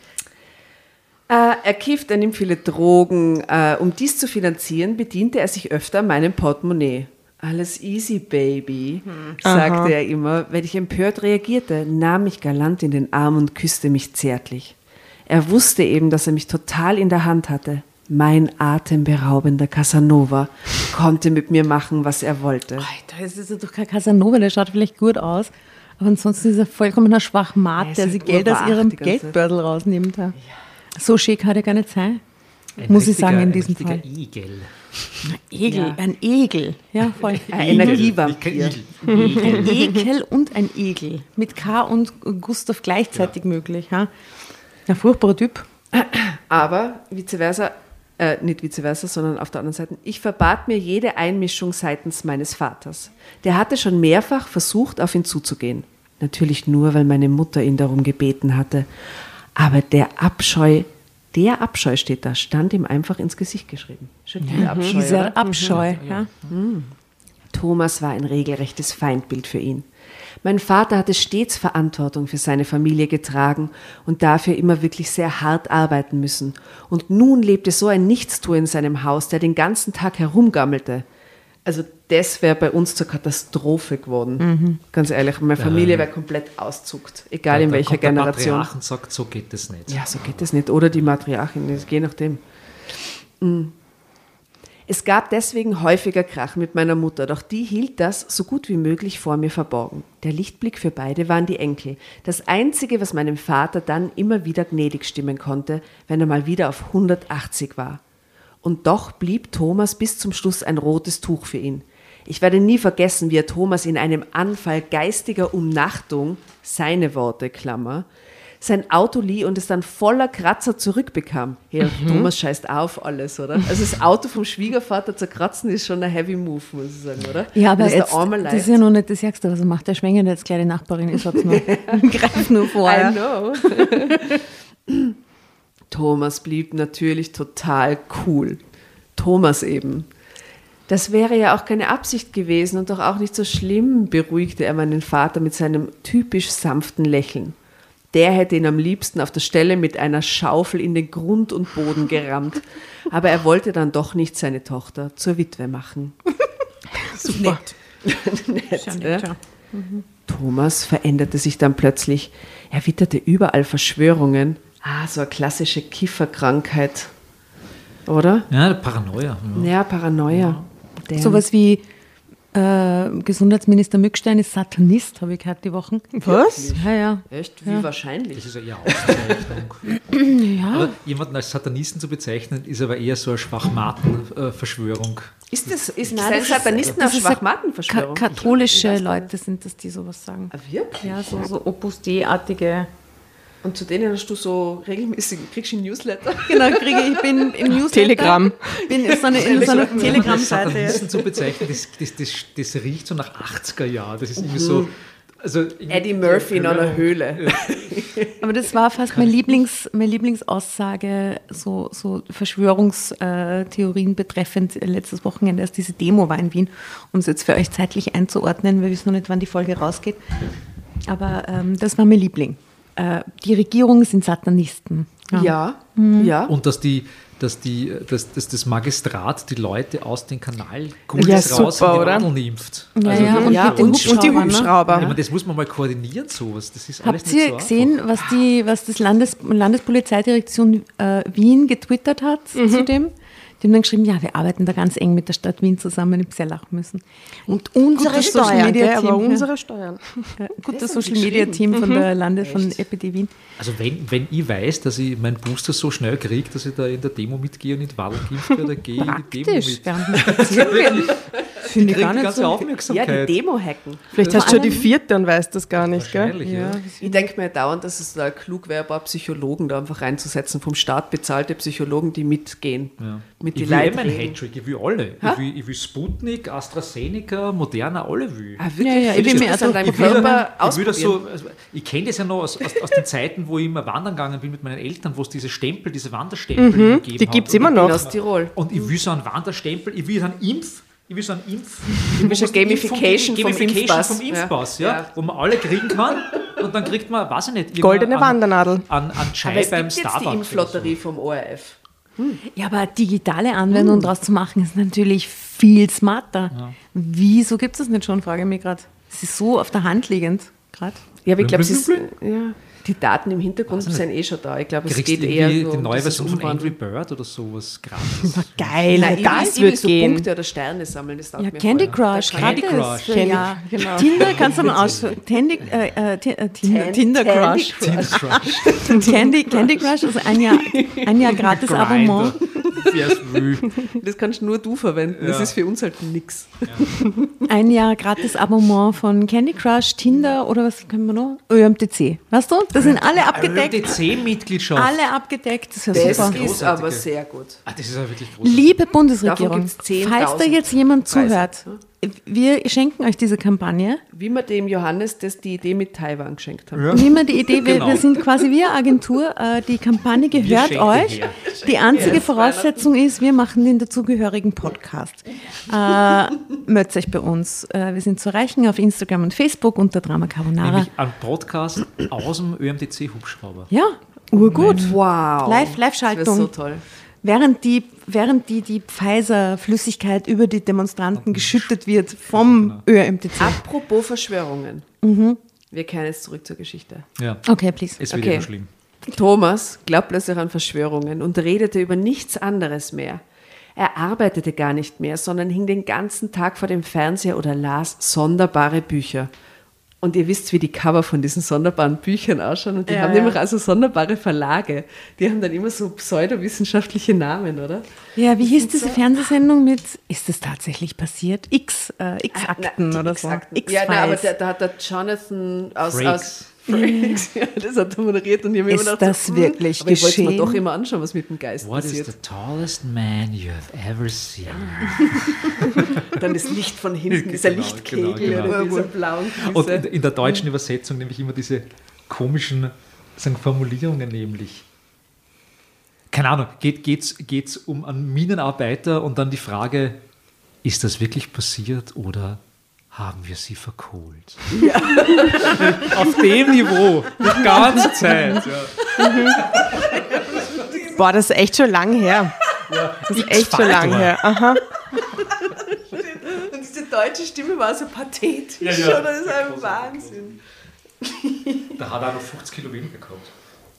Äh, er kifft, er nimmt viele Drogen. Äh, um dies zu finanzieren, bediente er sich öfter meinem Portemonnaie. Alles easy, Baby, sagte er immer. Wenn ich empört reagierte, nahm mich galant in den Arm und küsste mich zärtlich. Er wusste eben, dass er mich total in der Hand hatte. Mein atemberaubender Casanova konnte mit mir machen, was er wollte. Alter, das ist doch kein Casanova, der schaut vielleicht gut aus. Aber ansonsten ist er vollkommen ein Schwachmat, Er der sich Geld aus ihrem Zeit. Geldbeutel rausnimmt. Ja. So schick hat er gar nicht sein. Ein Muss ich richtiger- sagen, in ein diesem Fall. Igel. Egel, Ja. ein Egel. Ja, voll. Ein Energievampir. Ein Ekel und ein Egel. Mit K und Gustav gleichzeitig möglich. Ja? Ein furchtbarer Typ. Aber vice versa, äh, nicht vice versa, sondern auf der anderen Seite, ich verbat mir jede Einmischung seitens meines Vaters. Der hatte schon mehrfach versucht, auf ihn zuzugehen. Natürlich nur, weil meine Mutter ihn darum gebeten hatte. Aber der Abscheu, der Abscheu steht da, stand ihm einfach ins Gesicht geschrieben. Schon dieser Abscheu. oder? Dieser Abscheu. Ja. Thomas war ein regelrechtes Feindbild für ihn. Mein Vater hatte stets Verantwortung für seine Familie getragen und dafür immer wirklich sehr hart arbeiten müssen. Und nun lebte so ein Nichtstuer in seinem Haus, der den ganzen Tag herumgammelte. Also das wäre bei uns zur Katastrophe geworden. Ganz ehrlich, meine Familie wäre komplett auszuckt, egal in Dann welcher kommt der Generation. Patriarch und sagt, so geht das nicht. Ja, so geht das nicht. Oder die Matriarchin, je nachdem. Mm. Es gab deswegen häufiger Krach mit meiner Mutter, doch die hielt das so gut wie möglich vor mir verborgen. Der Lichtblick für beide waren die Enkel. Das Einzige, was meinem Vater dann immer wieder gnädig stimmen konnte, wenn er mal wieder auf 180 war. Und doch blieb Thomas bis zum Schluss ein rotes Tuch für ihn. Ich werde nie vergessen, wie er Thomas in einem Anfall geistiger Umnachtung, seine Worte, Klammer, sein Auto lieh und es dann voller Kratzer zurückbekam. Ja, Thomas scheißt auf alles, oder? Also das Auto vom Schwiegervater zerkratzen ist schon ein heavy move, muss ich sagen, oder? Ja, aber es jetzt, das ist ja noch nicht das Ärgste, was er macht. Der schwängert jetzt gleich die Nachbarin. Ich sag's nur. Greif nur vor. I know. Thomas blieb natürlich total cool. Thomas eben. Das wäre ja auch keine Absicht gewesen und doch auch nicht so schlimm, beruhigte er meinen Vater mit seinem typisch sanften Lächeln. Der hätte ihn am liebsten auf der Stelle mit einer Schaufel in den Grund und Boden gerammt. Aber er wollte dann doch nicht seine Tochter zur Witwe machen. Super. Nett, Ja, ne? nett, ja. Thomas veränderte sich dann plötzlich. Er witterte überall Verschwörungen. Ah, so eine klassische Kifferkrankheit. Oder? Ja, Paranoia. Ja. Ja, Paranoia. Der- Sowas wie äh, Gesundheitsminister Mückstein ist Satanist, habe ich gehört die Wochen. Was? Ja, ja. Echt? Wie Das wahrscheinlich? ist ja eher Auszeichnung. Aber jemanden als Satanisten zu bezeichnen, ist aber eher so eine Schwachmaten-Verschwörung. Ist das, ist Nein, das ist- Satanisten das auf ist eine Schwachmatenverschwörung? Ka katholische Leute sind das, die sowas sagen. Ah, wirklich? Ja, so, so Opus Dei-artige. Und zu denen hast du so regelmäßig, kriegst du ein Newsletter? Genau, kriege ich bin im Newsletter. Telegram. Bin in so einer, in so einer Telegram-Seite. Satanisten zu bezeichnen, das, das, das, das riecht so nach 80er Jahren. Das ist irgendwie so. Also Eddie Murphy in einer Höhle. Aber das war fast meine, Lieblings, meine Lieblingsaussage, so, so Verschwörungstheorien betreffend letztes Wochenende, als diese Demo war in Wien, um es jetzt für euch zeitlich einzuordnen. Wir wissen noch nicht, wann die Folge rausgeht. Aber ähm, das war mein Liebling. Äh, die Regierung sind Satanisten. Ja, ja. Und dass die, dass die, dass, dass das Magistrat die Leute aus dem Kanal Ja, Gullis super, raus in die oder? Wadeln impft. Ja, Also, ja, und ja, den und- Und die ne? Hubschrauber. Ich meine, das muss man mal koordinieren, sowas. Das ist alles Habt nicht ihr so gesehen, was die, was das Landes, Landespolizeidirektion äh, Wien getwittert hat Mhm. zu dem? Die haben dann geschrieben, ja, wir arbeiten da ganz eng mit der Stadt Wien zusammen. Ich habe sehr lachen müssen. Und unsere Gute Social Steuern, Media gell, Team, aber ja, unsere Steuern. ja, gutes Social Media. Team von der Lande von EPD Wien. Also wenn, wenn ich weiß, dass ich meinen Booster so schnell kriege, dass ich da in der Demo mitgehe und in die Wadel geimpft werde, dann gehe ich in die Demo Praktisch, mit. während. Finde ich gar die nicht ganze so. Ja, Aufmerksamkeit. die Demo hacken. Vielleicht hast du schon die vierte und weißt das gar nicht, gell? Wahrscheinlich, ja. Ich denke mir dauernd, dass es da klug wäre, ein paar Psychologen da einfach reinzusetzen, vom Staat bezahlte Psychologen, die mitgehen. Ja. Mit die ich will Leute meinen reden. Hattrick, ich will alle. Ich will, ich will Sputnik, AstraZeneca, Moderna, alle will. Ah, wirklich? Ja, ja, ich will mir das an deinem. Körper Ich, will das so, ausprobieren? also ich kenne das ja noch aus, aus, aus den Zeiten, wo ich immer wandern gegangen bin mit meinen Eltern, wo es diese Stempel, diese Wanderstempel immer gegeben Mhm. die gibt's hat. immer noch. In Osttirol. Und ich will so einen Wanderstempel, ich will so einen Impf, ich will so einen Impf. Du willst eine Gamification vom Impfpass. vom Impfpass, ja. Ja. Ja. wo man alle kriegen kann und dann kriegt man, weiß ich nicht, Goldene an, Wandernadel. An, an Aber Chai es beim gibt jetzt die Impflotterie vom ORF. Ja, aber digitale Anwendung daraus zu machen, ist natürlich viel smarter. Wieso gibt es das nicht schon, frage ich mich gerade. Es ist so auf der Hand liegend, gerade. Ja, aber ich glaube, Blum, blum, ja, die Daten im Hintergrund ich sind eh schon da. Ich glaube, es geht eher die um neue Version von. Angry Bird oder sowas gratis. Geil, Nein, das wird so gehen. Punkte oder Sterne sammeln. Das Ja, Candy. Crush, Candy gratis. Crush. Candy- ja. genau. Tinder kannst du dann ausschauen. Äh, äh, äh, Tinder, Tinder Candy Crush. Tinder Crush. Candy, Candy Crush, also ein Jahr, ein Jahr gratis. Abonnement. Es will. Das kannst nur du verwenden. Das Ja. ist für uns halt nix. Ein Jahr gratis Abonnement von Candy Crush, Tinder oder was können wir noch? ÖMTC. Weißt du? Das sind alle abgedeckt. DC-Mitgliedschaft. Alle abgedeckt. Das ist ja Das super. ist Großartige. aber sehr gut. Ah, das ist ja wirklich großartig. Liebe Bundesregierung, gibt's 10.000 falls da jetzt jemand Preise. zuhört, wir schenken euch diese Kampagne. Wie wir dem Johannes das die Idee mit Taiwan geschenkt haben. Ja. Nimm mal die Idee, wir, Genau. wir sind quasi wie eine Agentur. Äh, die Kampagne gehört euch. her. Die einzige Voraussetzung ist, wir machen den dazugehörigen Podcast. Äh, meldet euch bei uns. Äh, wir sind zu erreichen auf Instagram und Facebook unter Drama Carbonara. Nämlich ein Podcast aus dem ÖMTC-Hubschrauber. Ja, urgut. Wow. Live- Das Live-Schaltung. wäre so toll. Während die, während die, die Pfizer-Flüssigkeit über die Demonstranten geschüttet wird vom ÖMTC. Apropos Verschwörungen. Wir kehren jetzt zurück zur Geschichte. Ja, Okay, please. es wird Okay. schlimm. Thomas glaubt plötzlich an Verschwörungen und redete über nichts anderes mehr. Er arbeitete gar nicht mehr, sondern hing den ganzen Tag vor dem Fernseher oder las sonderbare Bücher. Und ihr wisst, wie die Cover von diesen sonderbaren Büchern ausschauen. Und die Ja, haben ja. nämlich also sonderbare Verlage. Die haben dann immer so pseudowissenschaftliche Namen, oder? Ja, wie hieß diese Fernsehsendung mit, ist es tatsächlich passiert? X, äh, X-Akten die oder so. X-Akten. X-Files. Ja, na, aber da, da hat der Jonathan aus, aus Frakes, ja, das hat er moderiert und ich habe immer gedacht, das so, hm, wirklich aber ich wollte mir geschehen? doch immer anschauen, was mit dem Geist What is passiert. the tallest man you have ever seen? Dann das Licht von hinten, dieser Genau, Lichtkegel genau, genau. oder dieser blauen Und Füße. in, in der deutschen Übersetzung nämlich immer diese komischen sagen, Formulierungen, nämlich. Keine Ahnung, geht es geht's um einen Minenarbeiter und dann die Frage, ist das wirklich passiert oder haben wir sie verkohlt? Auf dem Niveau, die ganze Zeit. Ja. Boah, das ist echt schon lang her. Das ist echt schon lang her. Aha. Deutsche Stimme war so pathetisch, Ja, ja. oder? Das ist ein Wahnsinn. Da hat er noch 50 Kilo weniger gehabt.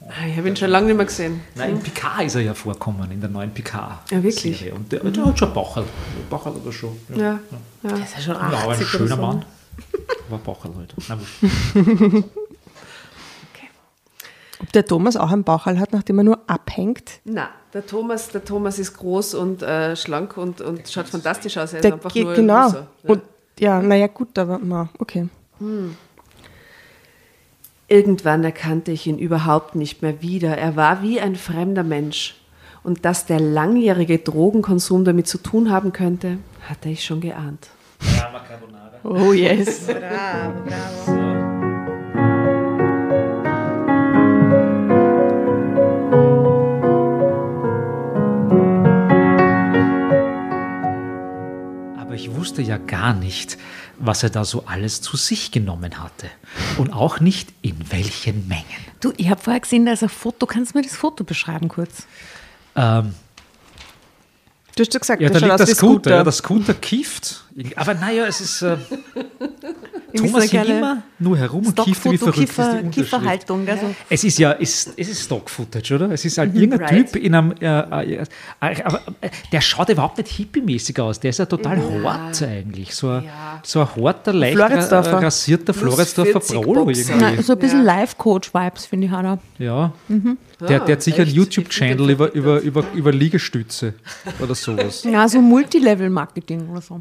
Ah, Ich habe ihn schon lange nicht mehr gesehen. Nein, in Picard ist er ja vorkommen, in der neuen Picard. Ja, wirklich? Serie. Und der, der hat schon Bachel. Bachel oder schon. Ja, ja. Das ist ja schon Ja, aber ein 80 schöner so. Mann. War Bachel halt. Na. Ob der Thomas auch einen Bauchhall hat, nachdem er nur abhängt? Na, der Thomas, der Thomas ist groß und äh, schlank und, und schaut fantastisch aus. Er ist Der einfach geht nur genau. Loser. Ja. Und ja, naja, gut, aber na, okay. Irgendwann erkannte ich ihn überhaupt nicht mehr wieder. Er war wie ein fremder Mensch. Und dass der langjährige Drogenkonsum damit zu tun haben könnte, hatte ich schon geahnt. Oh yes. Aber ich wusste ja gar nicht, was er da so alles zu sich genommen hatte. Und auch nicht in welchen Mengen. Du, ich habe vorher gesehen, da ist ein Foto. Kannst du mir das Foto beschreiben kurz? Ähm, Du hast ja gesagt, ja, das da liegt der Scooter. Scooter. Ja, der Scooter kifft. Aber naja, es ist. Äh, Ich Thomas nicht, immer nur herum und kiffte wie verrückt. ist die. Kieferhaltung. Also. Es ist ja, es, es ist Stock-Footage, oder? Es ist halt Mhm. irgendein Right. Typ in einem, äh, äh, äh, aber äh, der schaut überhaupt nicht hippie-mäßig aus. Der ist ja total hart eigentlich. So, ein- Ja. so ein harter, leicht Floridsdorfer. ra- rasierter Floridsdorfer 40 Prolo irgendwie. Na, so ein bisschen Life-Coach-Vibes, finde ich, hat. Ja. Der, der hat sicher einen? YouTube-Channel über, über, über, über Liegestütze oder sowas. Ja, so Multilevel-Marketing oder so.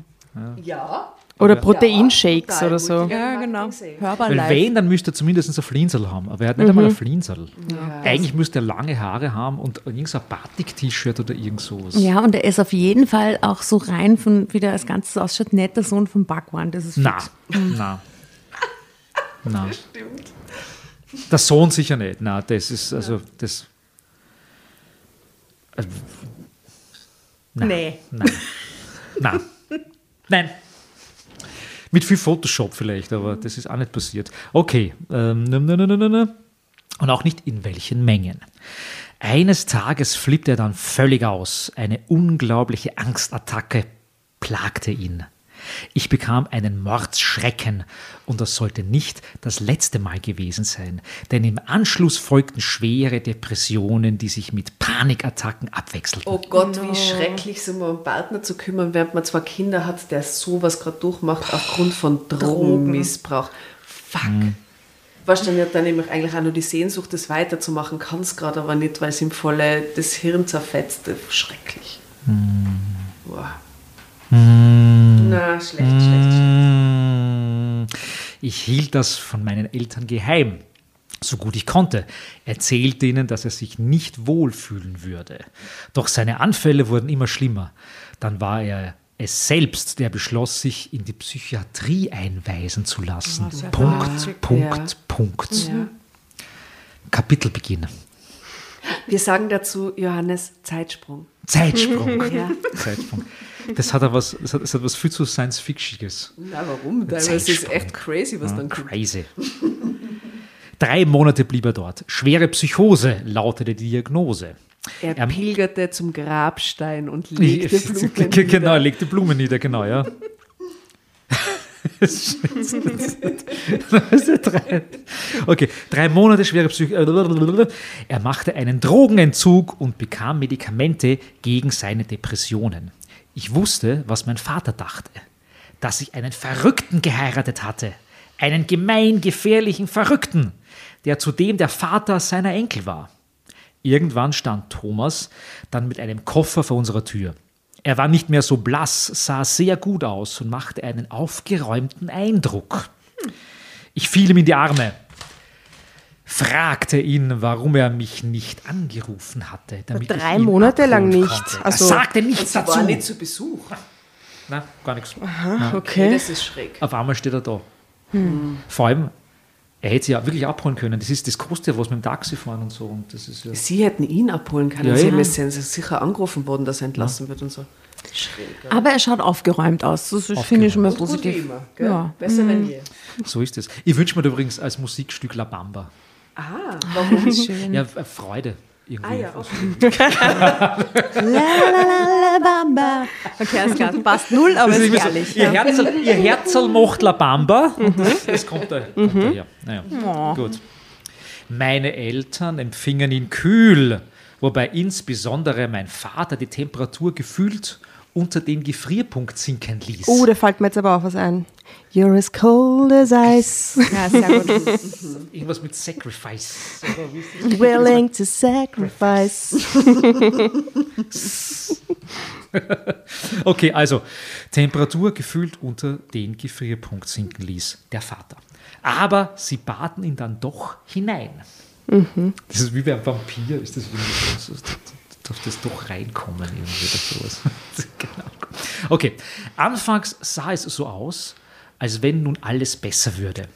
Ja. Oder Ja. Proteinshakes total oder so. Ja, genau. Hörbar Weil wenn, dann müsste er zumindest ein Flinsel haben. Aber er hat nicht einmal ein Flinsel. Eigentlich müsste er lange Haare haben und irgendein so ein Batik-T-Shirt oder irgend sowas. Ja, und er ist auf jeden Fall auch so rein von, wie der als Ganzes ausschaut, netter Sohn von Bhagwan. Das ist Na, na. Na. Der Sohn sicher nicht. Na, das ist also das. äh, Nein. Nee. Nein. Nein. Nein. Mit viel Photoshop vielleicht, aber das ist auch nicht passiert. Okay. Ähm. Und auch nicht in welchen Mengen. Eines Tages flippt er dann völlig aus. Eine unglaubliche Angstattacke plagte ihn. Ich bekam einen Mordsschrecken und das sollte nicht das letzte Mal gewesen sein, denn im Anschluss folgten schwere Depressionen, die sich mit Panikattacken abwechselten. Oh Gott, wie schrecklich, sich um einen Partner zu kümmern, während man zwar Kinder hat, der sowas gerade durchmacht aufgrund von Drogenmissbrauch. Fuck. Du, dann hat dann nämlich eigentlich auch nur die Sehnsucht, das weiterzumachen, kann es gerade aber nicht, weil es ihm volle das Hirn zerfetzt. Schrecklich. Wow. Na, schlecht, schlecht, schlecht. Mm, Ich hielt das von meinen Eltern geheim, so gut ich konnte, erzählte ihnen, dass er sich nicht wohlfühlen würde. Doch seine Anfälle wurden immer schlimmer. Dann war er es selbst, der beschloss, sich in die Psychiatrie einweisen zu lassen. Punkt, Punkt, Ja. Punkt. Kapitelbeginn. Wir sagen dazu, Johannes, Zeitsprung. Zeitsprung. Ja. Zeitsprung. Das hat, was, das, hat, das hat was viel zu Science-Fictiges. Na, warum? Das ist echt crazy, was Ja, dann kommt. Crazy. Drei Monate blieb er dort. Schwere Psychose lautete die Diagnose. Er Er- pilgerte zum Grabstein und legte Blumen Genau, nieder. legte Blumen nieder, genau, ja. okay, drei Monate schwere Psych. Er machte einen Drogenentzug und bekam Medikamente gegen seine Depressionen. Ich wusste, was mein Vater dachte. Dass ich einen Verrückten geheiratet hatte. Einen gemeingefährlichen Verrückten, der zudem der Vater seiner Enkel war. Irgendwann stand Thomas dann mit einem Koffer vor unserer Tür. Er war nicht mehr so blass, sah sehr gut aus und machte einen aufgeräumten Eindruck. Ich fiel ihm in die Arme, fragte ihn, warum er mich nicht angerufen hatte. Damit Drei ich ihn Monate lang abholen nicht. Konnte. Also- er sagte nichts Sie dazu. war nicht zu Besuch. Na, gar nichts. Okay, Okay. das ist schräg. Auf einmal steht er da. Vor allem, er hätte sie ja wirklich abholen können. Das ist das kostet ja was mit dem Taxi fahren und so. Und das ist ja Sie hätten ihn abholen können. Ja, Sie ja. haben sind sicher angerufen worden, dass er entlassen wird und so. Schräg. ja. Aber er schaut aufgeräumt aus. Das finde ich schon mal Gut wie positiv. immer, gell? Ja. Besser denn je. so ist es. Ich wünsche mir übrigens als Musikstück La Bamba. Ah, warum? Ja, äh, Freude. Irgendwie. ah ja, okay. Okay, alles klar. Passt null, aber Das ist ist irgendwie so, herrlich. ihr, Herzl, ihr Herzl macht La Bamba. Und das, kommt, da, kommt daher. Naja, gut. Meine Eltern empfingen ihn kühl, wobei insbesondere mein Vater die Temperatur gefühlt unter den Gefrierpunkt sinken ließ. Oh, da fällt mir jetzt aber auch was ein. You're as cold as ice. Ja, sehr gut. Irgendwas mit Sacrifice. Willing to sacrifice. Okay, also Temperatur gefühlt unter den Gefrierpunkt sinken ließ der Vater. Aber sie baten ihn dann doch hinein. Das ist wie bei einem Vampir, ist das irgendwie darf das doch reinkommen irgendwie oder sowas. genau. Okay, anfangs sah es so aus, als wenn nun alles besser würde.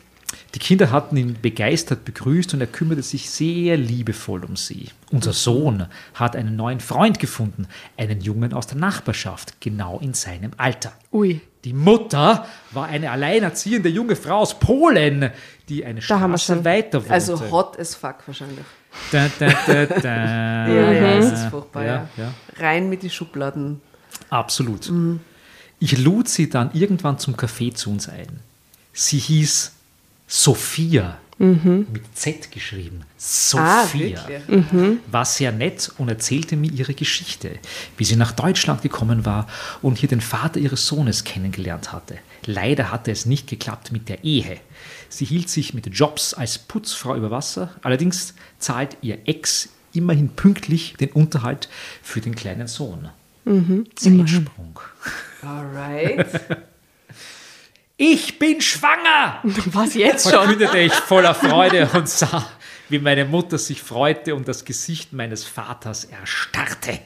Die Kinder hatten ihn begeistert begrüßt und er kümmerte sich sehr liebevoll um sie. Unser Sohn hat einen neuen Freund gefunden, einen Jungen aus der Nachbarschaft, genau in seinem Alter. Ui. Die Mutter war eine alleinerziehende junge Frau aus Polen, die eine Da Straße weiter wohnte. Also hot as fuck wahrscheinlich. Da, da, da, da. Ja, ja, es ist furchtbar, ja. ja. Rein mit die Schubladen. Absolut. Ich lud sie dann irgendwann zum Café zu uns ein. Sie hieß Sophia, mit Z geschrieben. Ah, Sophia. wirklich? war sehr nett und erzählte mir ihre Geschichte, wie sie nach Deutschland gekommen war und hier den Vater ihres Sohnes kennengelernt hatte. Leider hatte es nicht geklappt mit der Ehe. Sie hielt sich mit Jobs als Putzfrau über Wasser, allerdings zahlt ihr Ex immerhin pünktlich den Unterhalt für den kleinen Sohn. Zeitsprung. Alright. Ich bin schwanger! Was jetzt schon? verkündete ich voller Freude und sah, wie meine Mutter sich freute und das Gesicht meines Vaters erstarrte.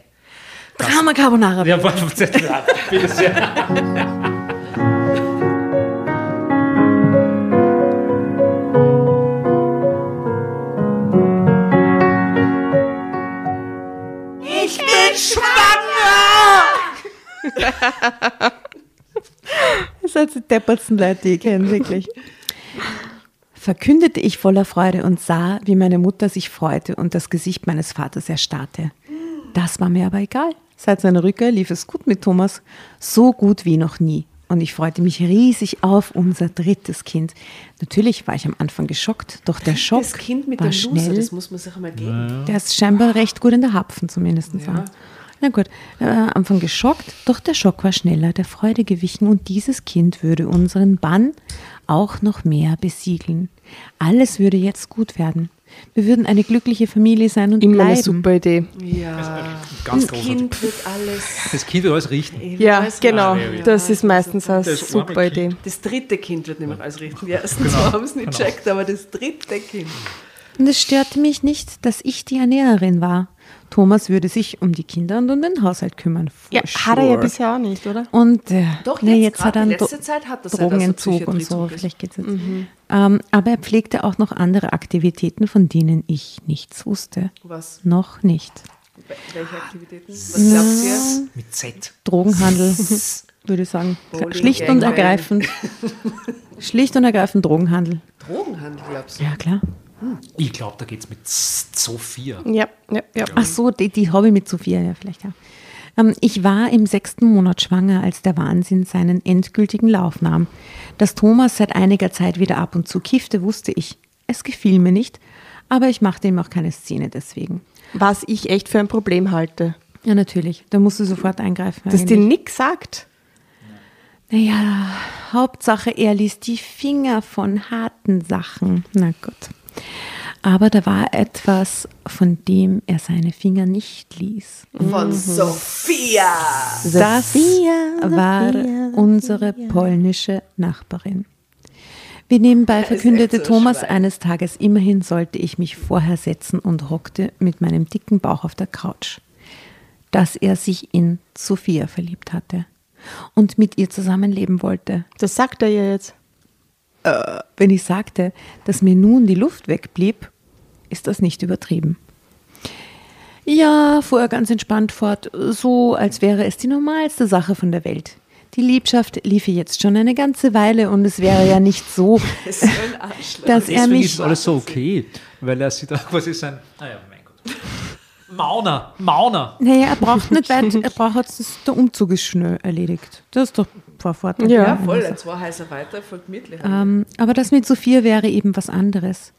Drama Carbonara. Ja, bitte sehr. Das sind die deppertsten Leute, die ich kenne, wirklich. Verkündete ich voller Freude und sah, wie meine Mutter sich freute und das Gesicht meines Vaters erstarrte. Das war mir aber egal. Seit seiner Rückkehr lief es gut mit Thomas, so gut wie noch nie. Und ich freute mich riesig auf unser drittes Kind. Natürlich war ich am Anfang geschockt, doch der Schock Das Kind mit war dem Loser, schnell. das muss man sich einmal geben. Der ist scheinbar recht gut in der Hapfen zumindest. Ja. Na gut, äh, am Anfang geschockt, doch der Schock war schneller, der Freude gewichen und dieses Kind würde unseren Bann auch noch mehr besiegeln. Alles würde jetzt gut werden. Wir würden eine glückliche Familie sein und Immer eine bleiben. super Idee. Ja. Ganz das. Kind wird alles. Das Kind wird alles richten. Ja, Weiß genau. Ja, Das ist meistens eine Das super Idee. Das dritte Kind wird nämlich alles richten. Die ersten zwei haben es nicht checkt, aber das dritte Kind. Und es störte mich nicht, dass ich die Ernährerin war. Thomas würde sich um die Kinder und um den Haushalt kümmern. Ja, hat er ja sure. bisher auch nicht, oder? Und äh, Doch, na, jetzt, jetzt hat gerade er einen letzte Zeit hat das Drogenentzug und Psychiatrie so. Vielleicht geht's jetzt. Ähm, aber er pflegte auch noch andere Aktivitäten, von denen ich nichts wusste. Was? Noch nicht. Welche Aktivitäten? Was glaubt ihr? Mit Z. Drogenhandel, würde ich sagen. Bowling, Schlicht und Gangbang. ergreifend. Schlicht und ergreifend Drogenhandel. Drogenhandel, glaubst du? Ja, klar. Ich glaube, da geht es mit Sophia. Ja, ja, ja. Ach so, die, die Hobby mit Sophia, ja, vielleicht, ja. Ähm, ich war im sechsten Monat schwanger, als der Wahnsinn seinen endgültigen Lauf nahm. Dass Thomas seit einiger Zeit wieder ab und zu kiffte, wusste ich. Es gefiel mir nicht, aber ich machte ihm auch keine Szene deswegen. Was ich echt für ein Problem halte. Ja, natürlich. Da musst du sofort eingreifen. Dass dir nichts sagt. Naja, Hauptsache, er ließ die Finger von harten Sachen. Na gut. Aber da war etwas, von dem er seine Finger nicht ließ. Von Sophia! Das war unsere polnische Nachbarin. Wie nebenbei verkündete so Thomas Schwein. eines Tages, immerhin sollte ich mich vorher setzen und hockte mit meinem dicken Bauch auf der Couch, dass er sich in Sophia verliebt hatte und mit ihr zusammenleben wollte. Das sagt er ja jetzt. Wenn ich sagte, dass mir nun die Luft wegblieb, ist das nicht übertrieben. Ja, fuhr er ganz entspannt fort, so als wäre es die normalste Sache von der Welt. Die Liebschaft liefe jetzt schon eine ganze Weile und es wäre ja nicht so, Das dass er mich ist alles so okay, weil er sieht auch, was ist ein. Naja, mein Gott. Mauner, Mauner. Naja, er braucht nicht weit, er braucht jetzt, das- der Umzug ist schnell erledigt. Das ist doch Vorfahrt. Ja, Ja, voll. Zwei Häuser weiter folgt Mittel. Ähm, aber das mit Sophia wäre eben was anderes.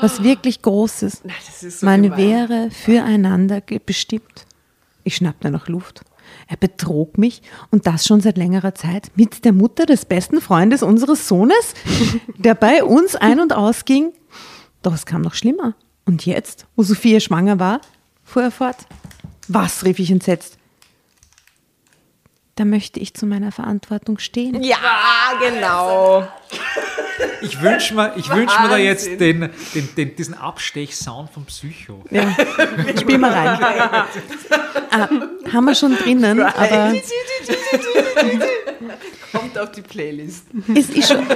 Was wirklich Großes. Nein, so Man gemein. wäre füreinander bestimmt. Ich schnappte nach Luft. Er betrog mich und das schon seit längerer Zeit mit der Mutter des besten Freundes unseres Sohnes, der bei uns ein- und ausging. Doch es kam noch schlimmer. Und jetzt, wo Sophia schwanger war, fuhr er fort. Was, rief ich entsetzt. Da möchte ich zu meiner Verantwortung stehen. Ja, genau. Ich wünsche mir, ich wünsch mir da jetzt den, den, den, diesen Abstech-Sound vom Psycho. Ja, spiel mal rein. ah, haben wir schon drinnen, aber Kommt auf die Playlist. ist, ist, schon,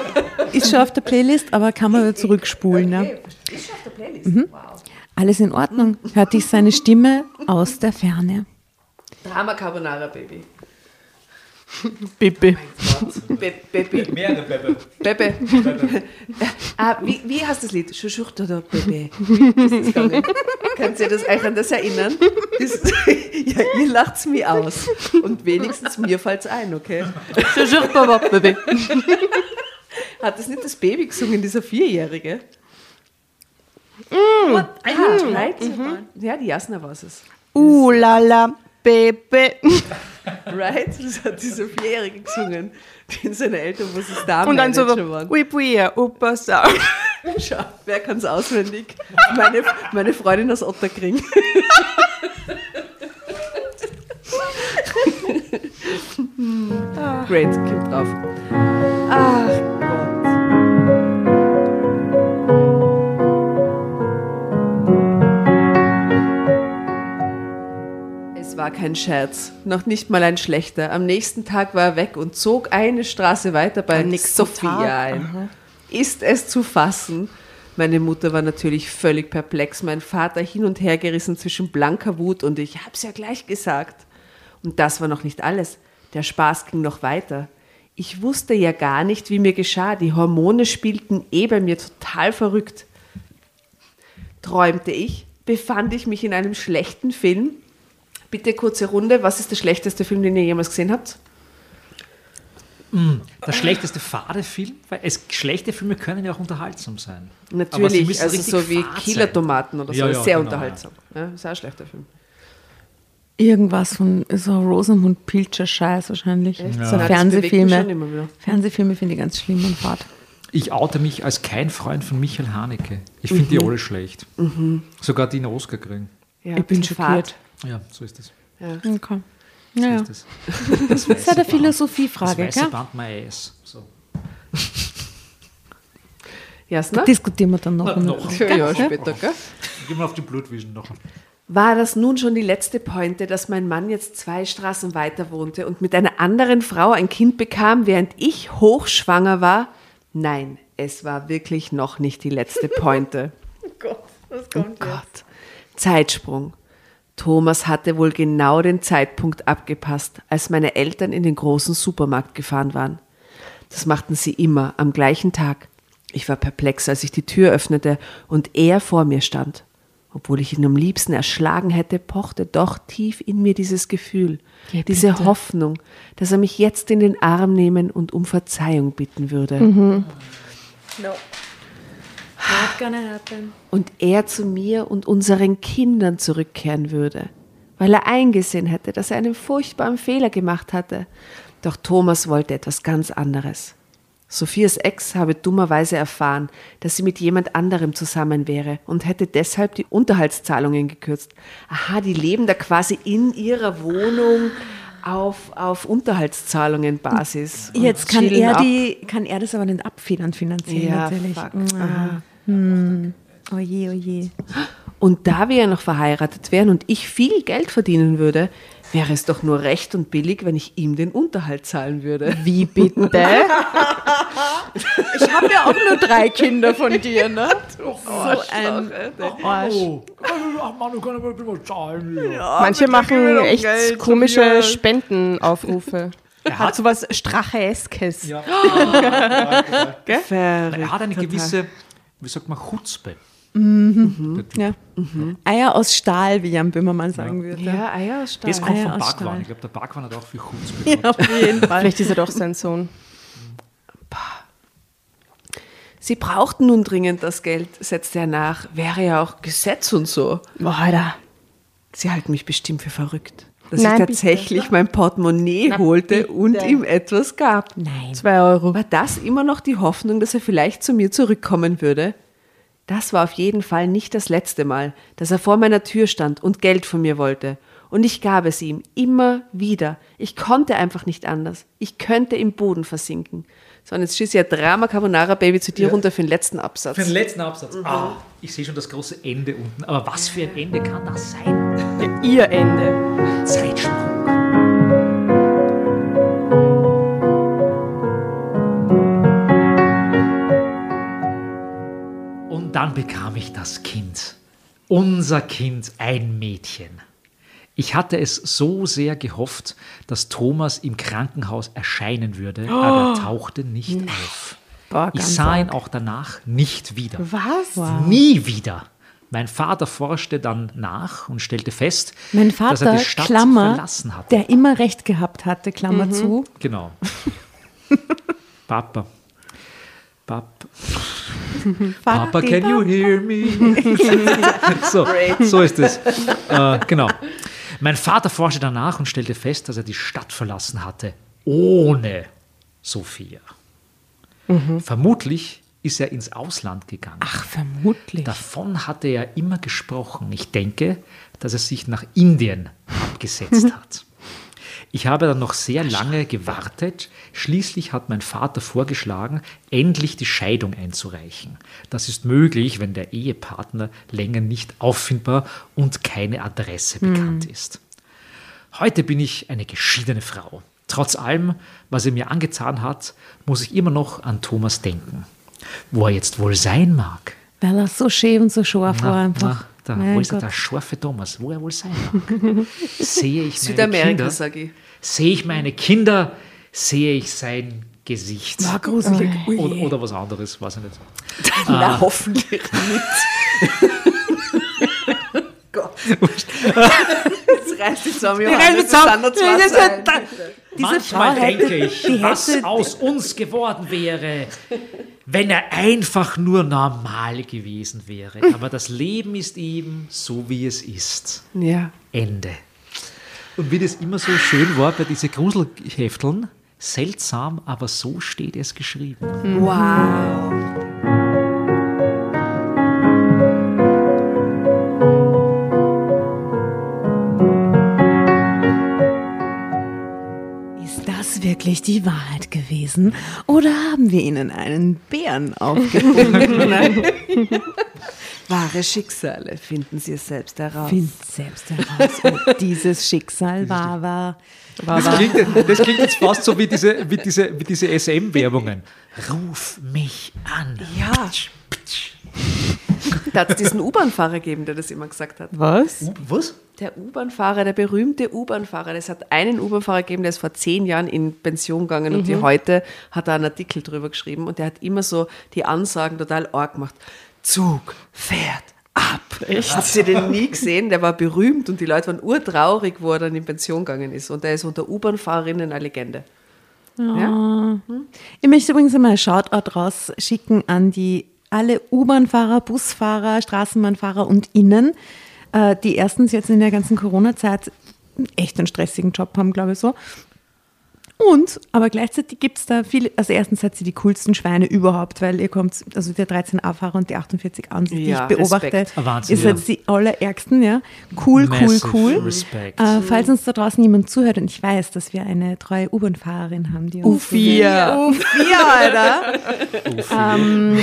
ist schon auf der Playlist, aber kann man wieder zurückspulen. Ja. Ist auf der Playlist. Mhm. Wow. Alles in Ordnung, hörte ich seine Stimme aus der Ferne. Drama Carbonara Baby. Bibi. Be Baby. Mehrere Bebe. Bebe. ah, wie, wie heißt das Lied? Schuschurcht oder Bebe? Wie ist das gegangen? Könnt ihr das euch an das erinnern? Das, ja, ihr lacht mir aus. Und wenigstens mir fällt es ein, okay? Bibi. Hat das nicht das Baby gesungen, dieser Vierjährige? Mm. What? Ah, right? Ja, die Jasna war es. Uh, la, Baby. Right? Das hat dieser Vierjährige gesungen, den seine Eltern, wo sie es da Und dann so, we Opa Star. Schau, wer kann es auswendig? Meine, meine Freundin aus Otterkring. Great, kommt drauf. Ach Gott. Es war kein Scherz, noch nicht mal ein schlechter. Am nächsten Tag war er weg und zog eine Straße weiter bei Sophia Tag? ein. Ist es zu fassen? Meine Mutter war natürlich völlig perplex, mein Vater hin und her gerissen zwischen blanker Wut und ich hab's ja gleich gesagt. Und das war noch nicht alles. Der Spaß ging noch weiter. Ich wusste ja gar nicht, wie mir geschah. Die Hormone spielten eh bei mir total verrückt. Träumte ich? Befand ich mich in einem schlechten Film? Bitte kurze Runde. Was ist der schlechteste Film, den ihr jemals gesehen habt? Der schlechteste Fade-Film, weil es, schlechte Filme können ja auch unterhaltsam sein. Aber sie Natürlich, also so wie Killer-Tomaten oder so. Ja, ist ja, sehr genau, unterhaltsam. Ja, ist auch ein schlechter Film. Irgendwas von so Rosamund Pilcher Scheiß wahrscheinlich. So Ja. Das bewegt mich Fernsehfilme. Fernsehfilme finde ich ganz schlimm und fad. Ich oute mich als kein Freund von Michael Haneke. Ich finde die alle schlecht. Sogar die einen Oscar kriegen. Ja, Ich bin schockiert. Ja, so ist das. Okay. So Ja. ist das. Das, Das ist eine. Philosophiefrage, Das weiße gell? Band mein Eis. So. Jasna? Diskutieren wir dann noch. Na, noch. Ja, ja, später, gell? Gehen wir auf die Blutvision noch. War das nun schon die letzte Pointe, dass mein Mann jetzt zwei Straßen weiter wohnte und mit einer anderen Frau ein Kind bekam, während ich hochschwanger war? Nein, es war wirklich noch nicht die letzte Pointe. oh Gott, was kommt oh Gott. Zeitsprung. Thomas hatte wohl genau den Zeitpunkt abgepasst, als meine Eltern in den großen Supermarkt gefahren waren. Das machten sie immer am gleichen Tag. Ich war perplex, als ich die Tür öffnete und er vor mir stand. Obwohl ich ihn am liebsten erschlagen hätte, pochte doch tief in mir dieses Gefühl, diese Hoffnung, dass er mich jetzt in den Arm nehmen und um Verzeihung bitten würde. Not gonna happen. Und er zu mir und unseren Kindern zurückkehren würde, weil er eingesehen hätte, dass er einen furchtbaren Fehler gemacht hatte. Doch Thomas wollte etwas ganz anderes. Sophias Ex habe dummerweise erfahren, dass sie mit jemand anderem zusammen wäre und hätte deshalb die Unterhaltszahlungen gekürzt. Aha, die leben da quasi in ihrer Wohnung auf, auf Unterhaltszahlungen Basis. Jetzt kann er, ab. die, kann er das aber nicht abfedern finanziell Ja, natürlich. fuck. Aha. Hm. Oje, oje. Und da wir ja noch verheiratet wären und ich viel Geld verdienen würde, wäre es doch nur recht und billig, wenn ich ihm den Unterhalt zahlen würde. Wie bitte? ich habe ja auch nur drei Kinder von dir, ne? So ein Arsch. Du kannst aber immer zahlen. Manche machen echt Geld, komische. Spendenaufrufe. Hat sowas Stracheskes. Ja. Gell? Er hat eine gewisse, wie sagt man, Chutzpe. Mhm. Ja. Eier aus Stahl, wie Jan Böhmermann sagen würde. Ja, Eier aus Stahl. Das kommt Eier vom. Stahl. Ich glaube, der Bhagwan hat auch viel Chutzpe. Ja, auf jeden Fall. Vielleicht ist er doch sein Sohn. Sie brauchten nun dringend das Geld, setzte er nach. Wäre ja auch Gesetz und so. Boah, Alter. Sie halten mich bestimmt für verrückt. Dass Nein, ich bitte. tatsächlich mein Portemonnaie holte und ihm etwas gab. Nein. Zwei Euro. War das immer noch die Hoffnung, dass er vielleicht zu mir zurückkommen würde? Das war auf jeden Fall nicht das letzte Mal, dass er vor meiner Tür stand und Geld von mir wollte. Und ich gab es ihm immer wieder. Ich konnte einfach nicht anders. Ich könnte im Boden versinken. So, und jetzt schießt ja Drama Carbonara Baby zu dir runter für den letzten Absatz. Für den letzten Absatz. Ah, ich sehe schon das große Ende unten. Aber was für ein Ende kann das sein? Ihr Ende. Zeitsprung. Und dann bekam ich das Kind. Unser Kind, ein Mädchen. Ich hatte es so sehr gehofft, dass Thomas im Krankenhaus erscheinen würde, aber er tauchte nicht auf. Boah, Ich sah ihn auch danach nicht wieder. Was? Nie wieder. Mein Vater forschte dann nach und stellte fest, Mein dass er Vater, die Stadt Klammer, verlassen hatte. der immer recht gehabt hatte, Klammer zu. Genau. Papa. Papa. Papa, can you hear me? so, so ist es. Äh, genau. Mein Vater forschte danach und stellte fest, dass er die Stadt verlassen hatte, ohne Sophia. Vermutlich ist er ins Ausland gegangen. Ach, vermutlich. Davon hatte er immer gesprochen. Ich denke, dass er sich nach Indien abgesetzt hat. Ich habe dann noch sehr lange gewartet. Schließlich hat mein Vater vorgeschlagen, endlich die Scheidung einzureichen. Das ist möglich, wenn der Ehepartner länger nicht auffindbar und keine Adresse bekannt ist. Heute bin ich eine geschiedene Frau. Trotz allem, was er mir angetan hat, muss ich immer noch an Thomas denken. Wo er jetzt wohl sein mag. Weil er so schön und so scharf war Na, einfach. na, da, Mein wo ist er, Gott. der scharfe Thomas? Wo er wohl sein mag? sehe ich meine Südamerika, Kinder, sage ich. sehe ich meine Kinder, sehe ich sein Gesicht. War gruselig. Oder, oder was anderes, weiß ich nicht. Na, hoffentlich nicht. Gott. Jetzt reißt die zusammen, Johannes. Das sind noch zwei Seiten. Manchmal Frau hätte- denke ich, die was hätte- aus uns geworden wäre, wenn er einfach nur normal gewesen wäre. Aber das Leben ist eben so, wie es ist. Ja. Ende. Und wie das immer so schön war bei diesen Gruselhefteln, seltsam, aber so steht es geschrieben. Wow. Das wirklich die Wahrheit gewesen? Oder haben wir ihnen einen Bären aufgefunden? Wahre Schicksale finden Sie es selbst heraus. Find selbst heraus, ob dieses Schicksal wahr war. Das klingt, das klingt jetzt fast so wie diese, wie diese, wie diese SM-Werbungen. Ruf mich an. Ja. Da hat es diesen U-Bahn-Fahrer gegeben, der das immer gesagt hat. Was? Was? Der U-Bahn-Fahrer, der berühmte U-Bahn-Fahrer, es hat einen U-Bahn-Fahrer gegeben, der ist vor zehn Jahren in Pension gegangen und die heute hat er einen Artikel drüber geschrieben und der hat immer so die Ansagen total arg gemacht. Zug fährt ab. Echt? Habt ihr den nie gesehen? Der war berühmt und die Leute waren urtraurig, wo er dann in Pension gegangen ist. Und der ist unter U-Bahn-Fahrerinnen eine Legende. Ja? Ich möchte übrigens einmal ein Shoutout rausschicken an die alle U-Bahn-Fahrer, Busfahrer, Straßenbahnfahrer und Innen, äh, die erstens jetzt in der ganzen Corona-Zeit echt einen stressigen Job haben, glaube ich so. Und, aber gleichzeitig gibt es da viele, also erstens seid ihr die coolsten Schweine überhaupt, weil ihr kommt, also der 13a-Fahrer und die 48a, die Ja, ich beobachte, Respekt. Ah, Wahnsinn, ihr seid ja. die allerärgsten, ja. Cool, Massive cool, cool. Äh, falls uns da draußen jemand zuhört und ich weiß, dass wir eine treue U-Bahn-Fahrerin haben, die uns U4. U4, Alter. ähm,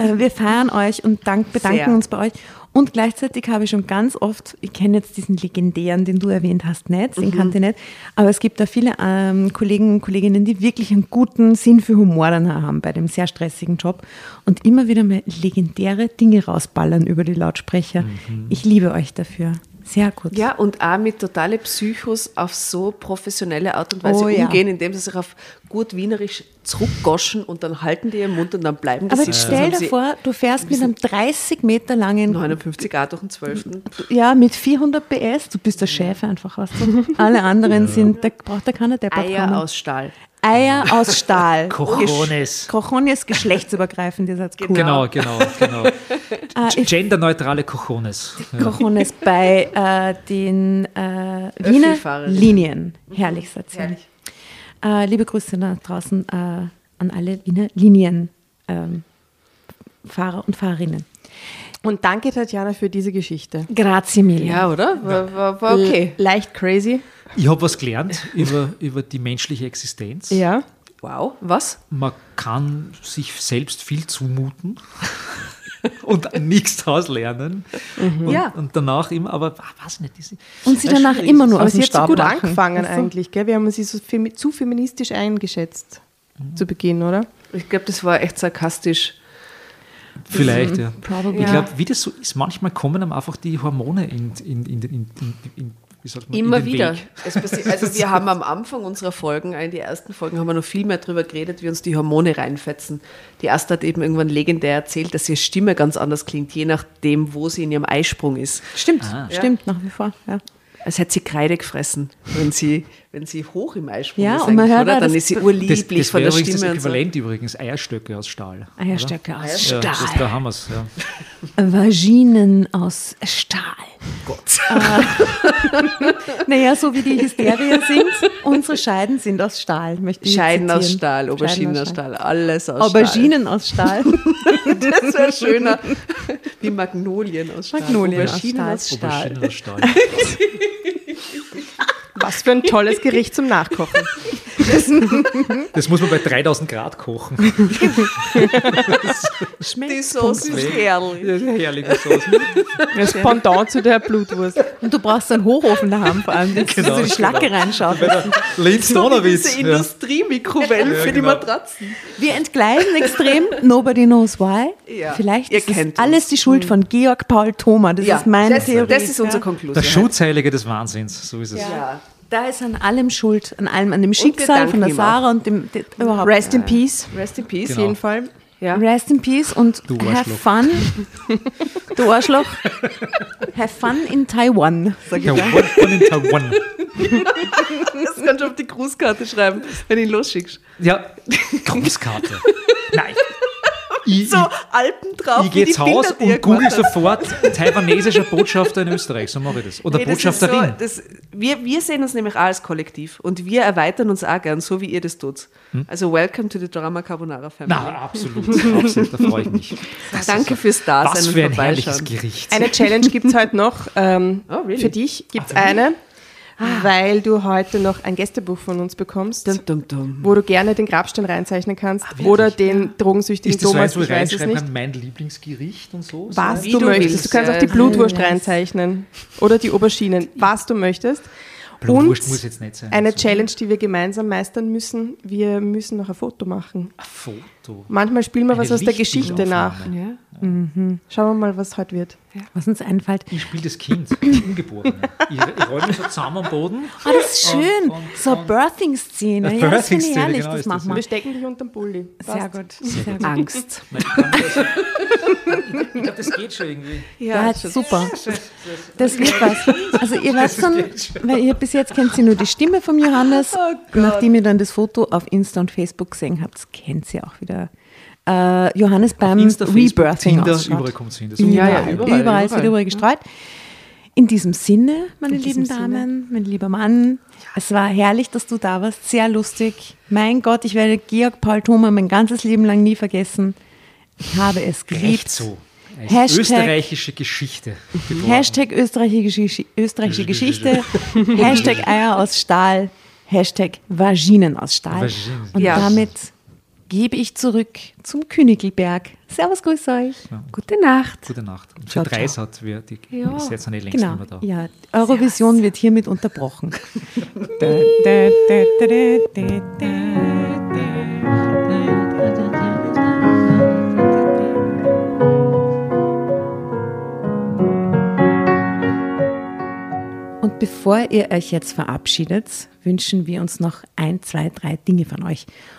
äh, wir feiern euch und dank, bedanken Sehr. uns bei euch. Und gleichzeitig habe ich schon ganz oft, ich kenne jetzt diesen legendären, den du erwähnt hast, nicht, den kannte ich nicht, aber es gibt da viele ähm, Kollegen und Kolleginnen, die wirklich einen guten Sinn für Humor dann haben bei dem sehr stressigen Job und immer wieder mal legendäre Dinge rausballern über die Lautsprecher. Ich liebe euch dafür. Sehr gut. Ja, und auch mit totale Psychos auf so professionelle Art und Weise Oh, ja. umgehen, indem sie sich auf gut Wienerisch zurückgoschen und dann halten die ihren Mund und dann bleiben die Aber stell dir vor, du fährst mit einem 30 Meter langen 59 A durch den 12. Ja, mit 400 PS, du bist der Chef einfach, weißt du. Alle anderen sind, da braucht da keiner Deppert Eier kommen. aus Stahl. Eier aus Stahl. Cojones. Cojones, geschlechtsübergreifend, ihr seid cool. Genau, genau, genau. Ich- Genderneutrale Cojones. Ja. Cojones bei äh, den äh, Wiener. Linien. Herrlich, seid ihr. Herrlich. Äh, liebe Grüße da draußen äh, an alle Wiener Linien. Ähm, und Fahrerinnen. Und danke, Tatjana, für diese Geschichte. Grazie mille. Ja, oder? War, war, war okay. Leicht crazy. Ich habe was gelernt über, über die menschliche Existenz. Ja. Wow. Was? Man kann sich selbst viel zumuten und nichts daraus lernen. Und, Ja. und danach immer, aber ah, weiß nicht. Diese, Und sie danach immer nur Aber aus sie dem hat so gut lachen. angefangen du? eigentlich, gell? Wir haben sie so femi zu feministisch eingeschätzt zu Beginn, oder? Ich glaube, das war echt sarkastisch. Vielleicht, ja. Probably. Ich glaube, wie das so ist, manchmal kommen einem einfach die Hormone in, in, in, in, in, in wie sagt man, Immer in den wieder. Weg. Es passi- Also wir haben am Anfang unserer Folgen, in die ersten Folgen, haben wir noch viel mehr darüber geredet, wie uns die Hormone reinfetzen. Die Asta hat eben irgendwann legendär erzählt, dass ihre Stimme ganz anders klingt, je nachdem, wo sie in ihrem Eisprung ist. Stimmt, Ah. stimmt, nach wie vor. Ja. Als hätte sie Kreide gefressen, wenn sie, wenn sie hoch im Eisprung Ja, ist. und man hört oder? Dann das- ist sie Das, urlieblich das von wäre der Stimme. das und so. Äquivalent übrigens, Eierstöcke aus Stahl. Eierstöcke aus Ja, Stahl. das, da haben wir es. Ja. Vaginen aus Stahl. Gott. Naja, so wie die Hysteria singt, unsere Scheiden sind aus Stahl. Möchte ich Scheiden aus. Stahl, Auberginen aus Stahl, alles aus Auberginen aus Stahl. Stahl. Das wäre schöner. Wie Magnolien aus Stahl. Magnolien aus Auberginen Stahl. aus Stahl. Auberginen aus Stahl. Was für ein tolles Gericht zum Nachkochen. Das muss man bei 3000 Grad kochen. Die Sauce ist herrlich. Ja, herrliche Sauce. Das Pendant zu der Blutwurst. Und du brauchst einen Hochofen daheim, vor allem, dass Genau, du die Schlacke reinschaut. Linz Diese Donnerwitz. Ja. Industriemikrowellen Ja, für die genau. Matratzen. Wir entgleisen extrem, nobody knows why. Ja, Vielleicht ihr ist das kennt alles uns. die Schuld von Georg Paul Thoma. Das ist meine das, Theorie. das ist unsere. Konklusion. Der Schutzheilige des Wahnsinns, so ist es. Ja. Da ist an allem Schuld, an allem, an dem Schicksal von der Sarah und dem, dem überhaupt. Rest in Peace. Rest in Peace. Auf Genau. jeden Fall. Ja. Rest in Peace und Du have fun. Du Arschloch. have fun in Taiwan, sag ich da. Taiwan von in Taiwan. Das kannst du auf die Grußkarte schreiben, wenn du ihn losschickst. Ja, Grußkarte. Nein. Ich, so Alpen drauf. ich gehe wie jetzt Bilder, Haus und google sofort taiwanesischer Botschafter in Österreich, so mache ich das. Oder Nee, das Botschafterin. So, das, wir, wir sehen uns nämlich auch als Kollektiv und wir erweitern uns auch gern, so wie ihr das tut. Also welcome to the Drama Carbonara Family. Hm? Na, absolut, absolut, da freue ich mich. Das Danke ist- fürs Dasein Was und für ein herrliches Vorbeischauen. Gericht. Eine Challenge gibt es heute noch. Ähm, Oh, really? Für dich gibt es Ah, eine, weil du heute noch ein Gästebuch von uns bekommst, Dum, dum, dum. wo du gerne den Grabstein reinzeichnen kannst wirklich? oder den drogensüchtigen ist das so Thomas, wo ich weiß es nicht. kann, mein Lieblingsgericht und so? Was du, du möchtest. willst, Du kannst auch die Blutwurst reinzeichnen oder die Auberginen, was du möchtest. Blutwurst Und muss jetzt nicht sein. Eine Also, Challenge, die wir gemeinsam meistern müssen. Wir müssen noch ein Foto machen. Ein Foto. Manchmal spielen wir Eine was aus der Geschichte nach. Ja. Schauen wir mal, was heute wird. Was uns einfällt. Ich spiele das Kind, das Ungeborene. Ich, ich roll mich so zusammen am Boden. Oh, das ist schön. Und- und- so und- Birthing-Szene. Eine Ja, das finde ich Birthing-Szene, herrlich. genau das ist machen das, wir. Wir stecken dich unterm Pulli. Sehr gut. Sehr gut. Angst. Ich glaube, das geht schon irgendwie. Ja, super. Das wird was. Also ihr weißt schon, weil ihr bis jetzt kennt sie nur die Stimme vom Johannes. Nachdem ihr dann das Foto auf Insta und Facebook gesehen habt, kennt sie auch wieder äh, Johannes beim Insta, Facebook, Rebirthing Tinder, ausschaut. überall kommt es hin. Das Überall, Ja, ja, überall, überall, überall, überall. gestreut. In diesem Sinne, meine In lieben diesem Sinne. Damen, mein lieber Mann, es war herrlich, dass du da warst, sehr lustig. Mein Gott, ich werde Georg Paul Thoma mein ganzes Leben lang nie vergessen. Ich habe es geliebt. So. Hashtag- österreichische Geschichte. geboren. Hashtag österreichische, österreichische Geschichte, Hashtag Eier aus Stahl, Hashtag Vaginen aus Stahl. Vaginen. Und Ja. damit gebe ich zurück zum Königelberg. Servus, grüß euch. Gute Nacht. Gute Nacht. Und Ciao, für Dreis hat wir die Ja. ist jetzt eine längst Genau, nicht mehr da. ja, Eurovision wird hiermit unterbrochen. Da, da, da. Und bevor ihr euch jetzt verabschiedet, wünschen wir uns noch ein, zwei, drei Dinge von euch.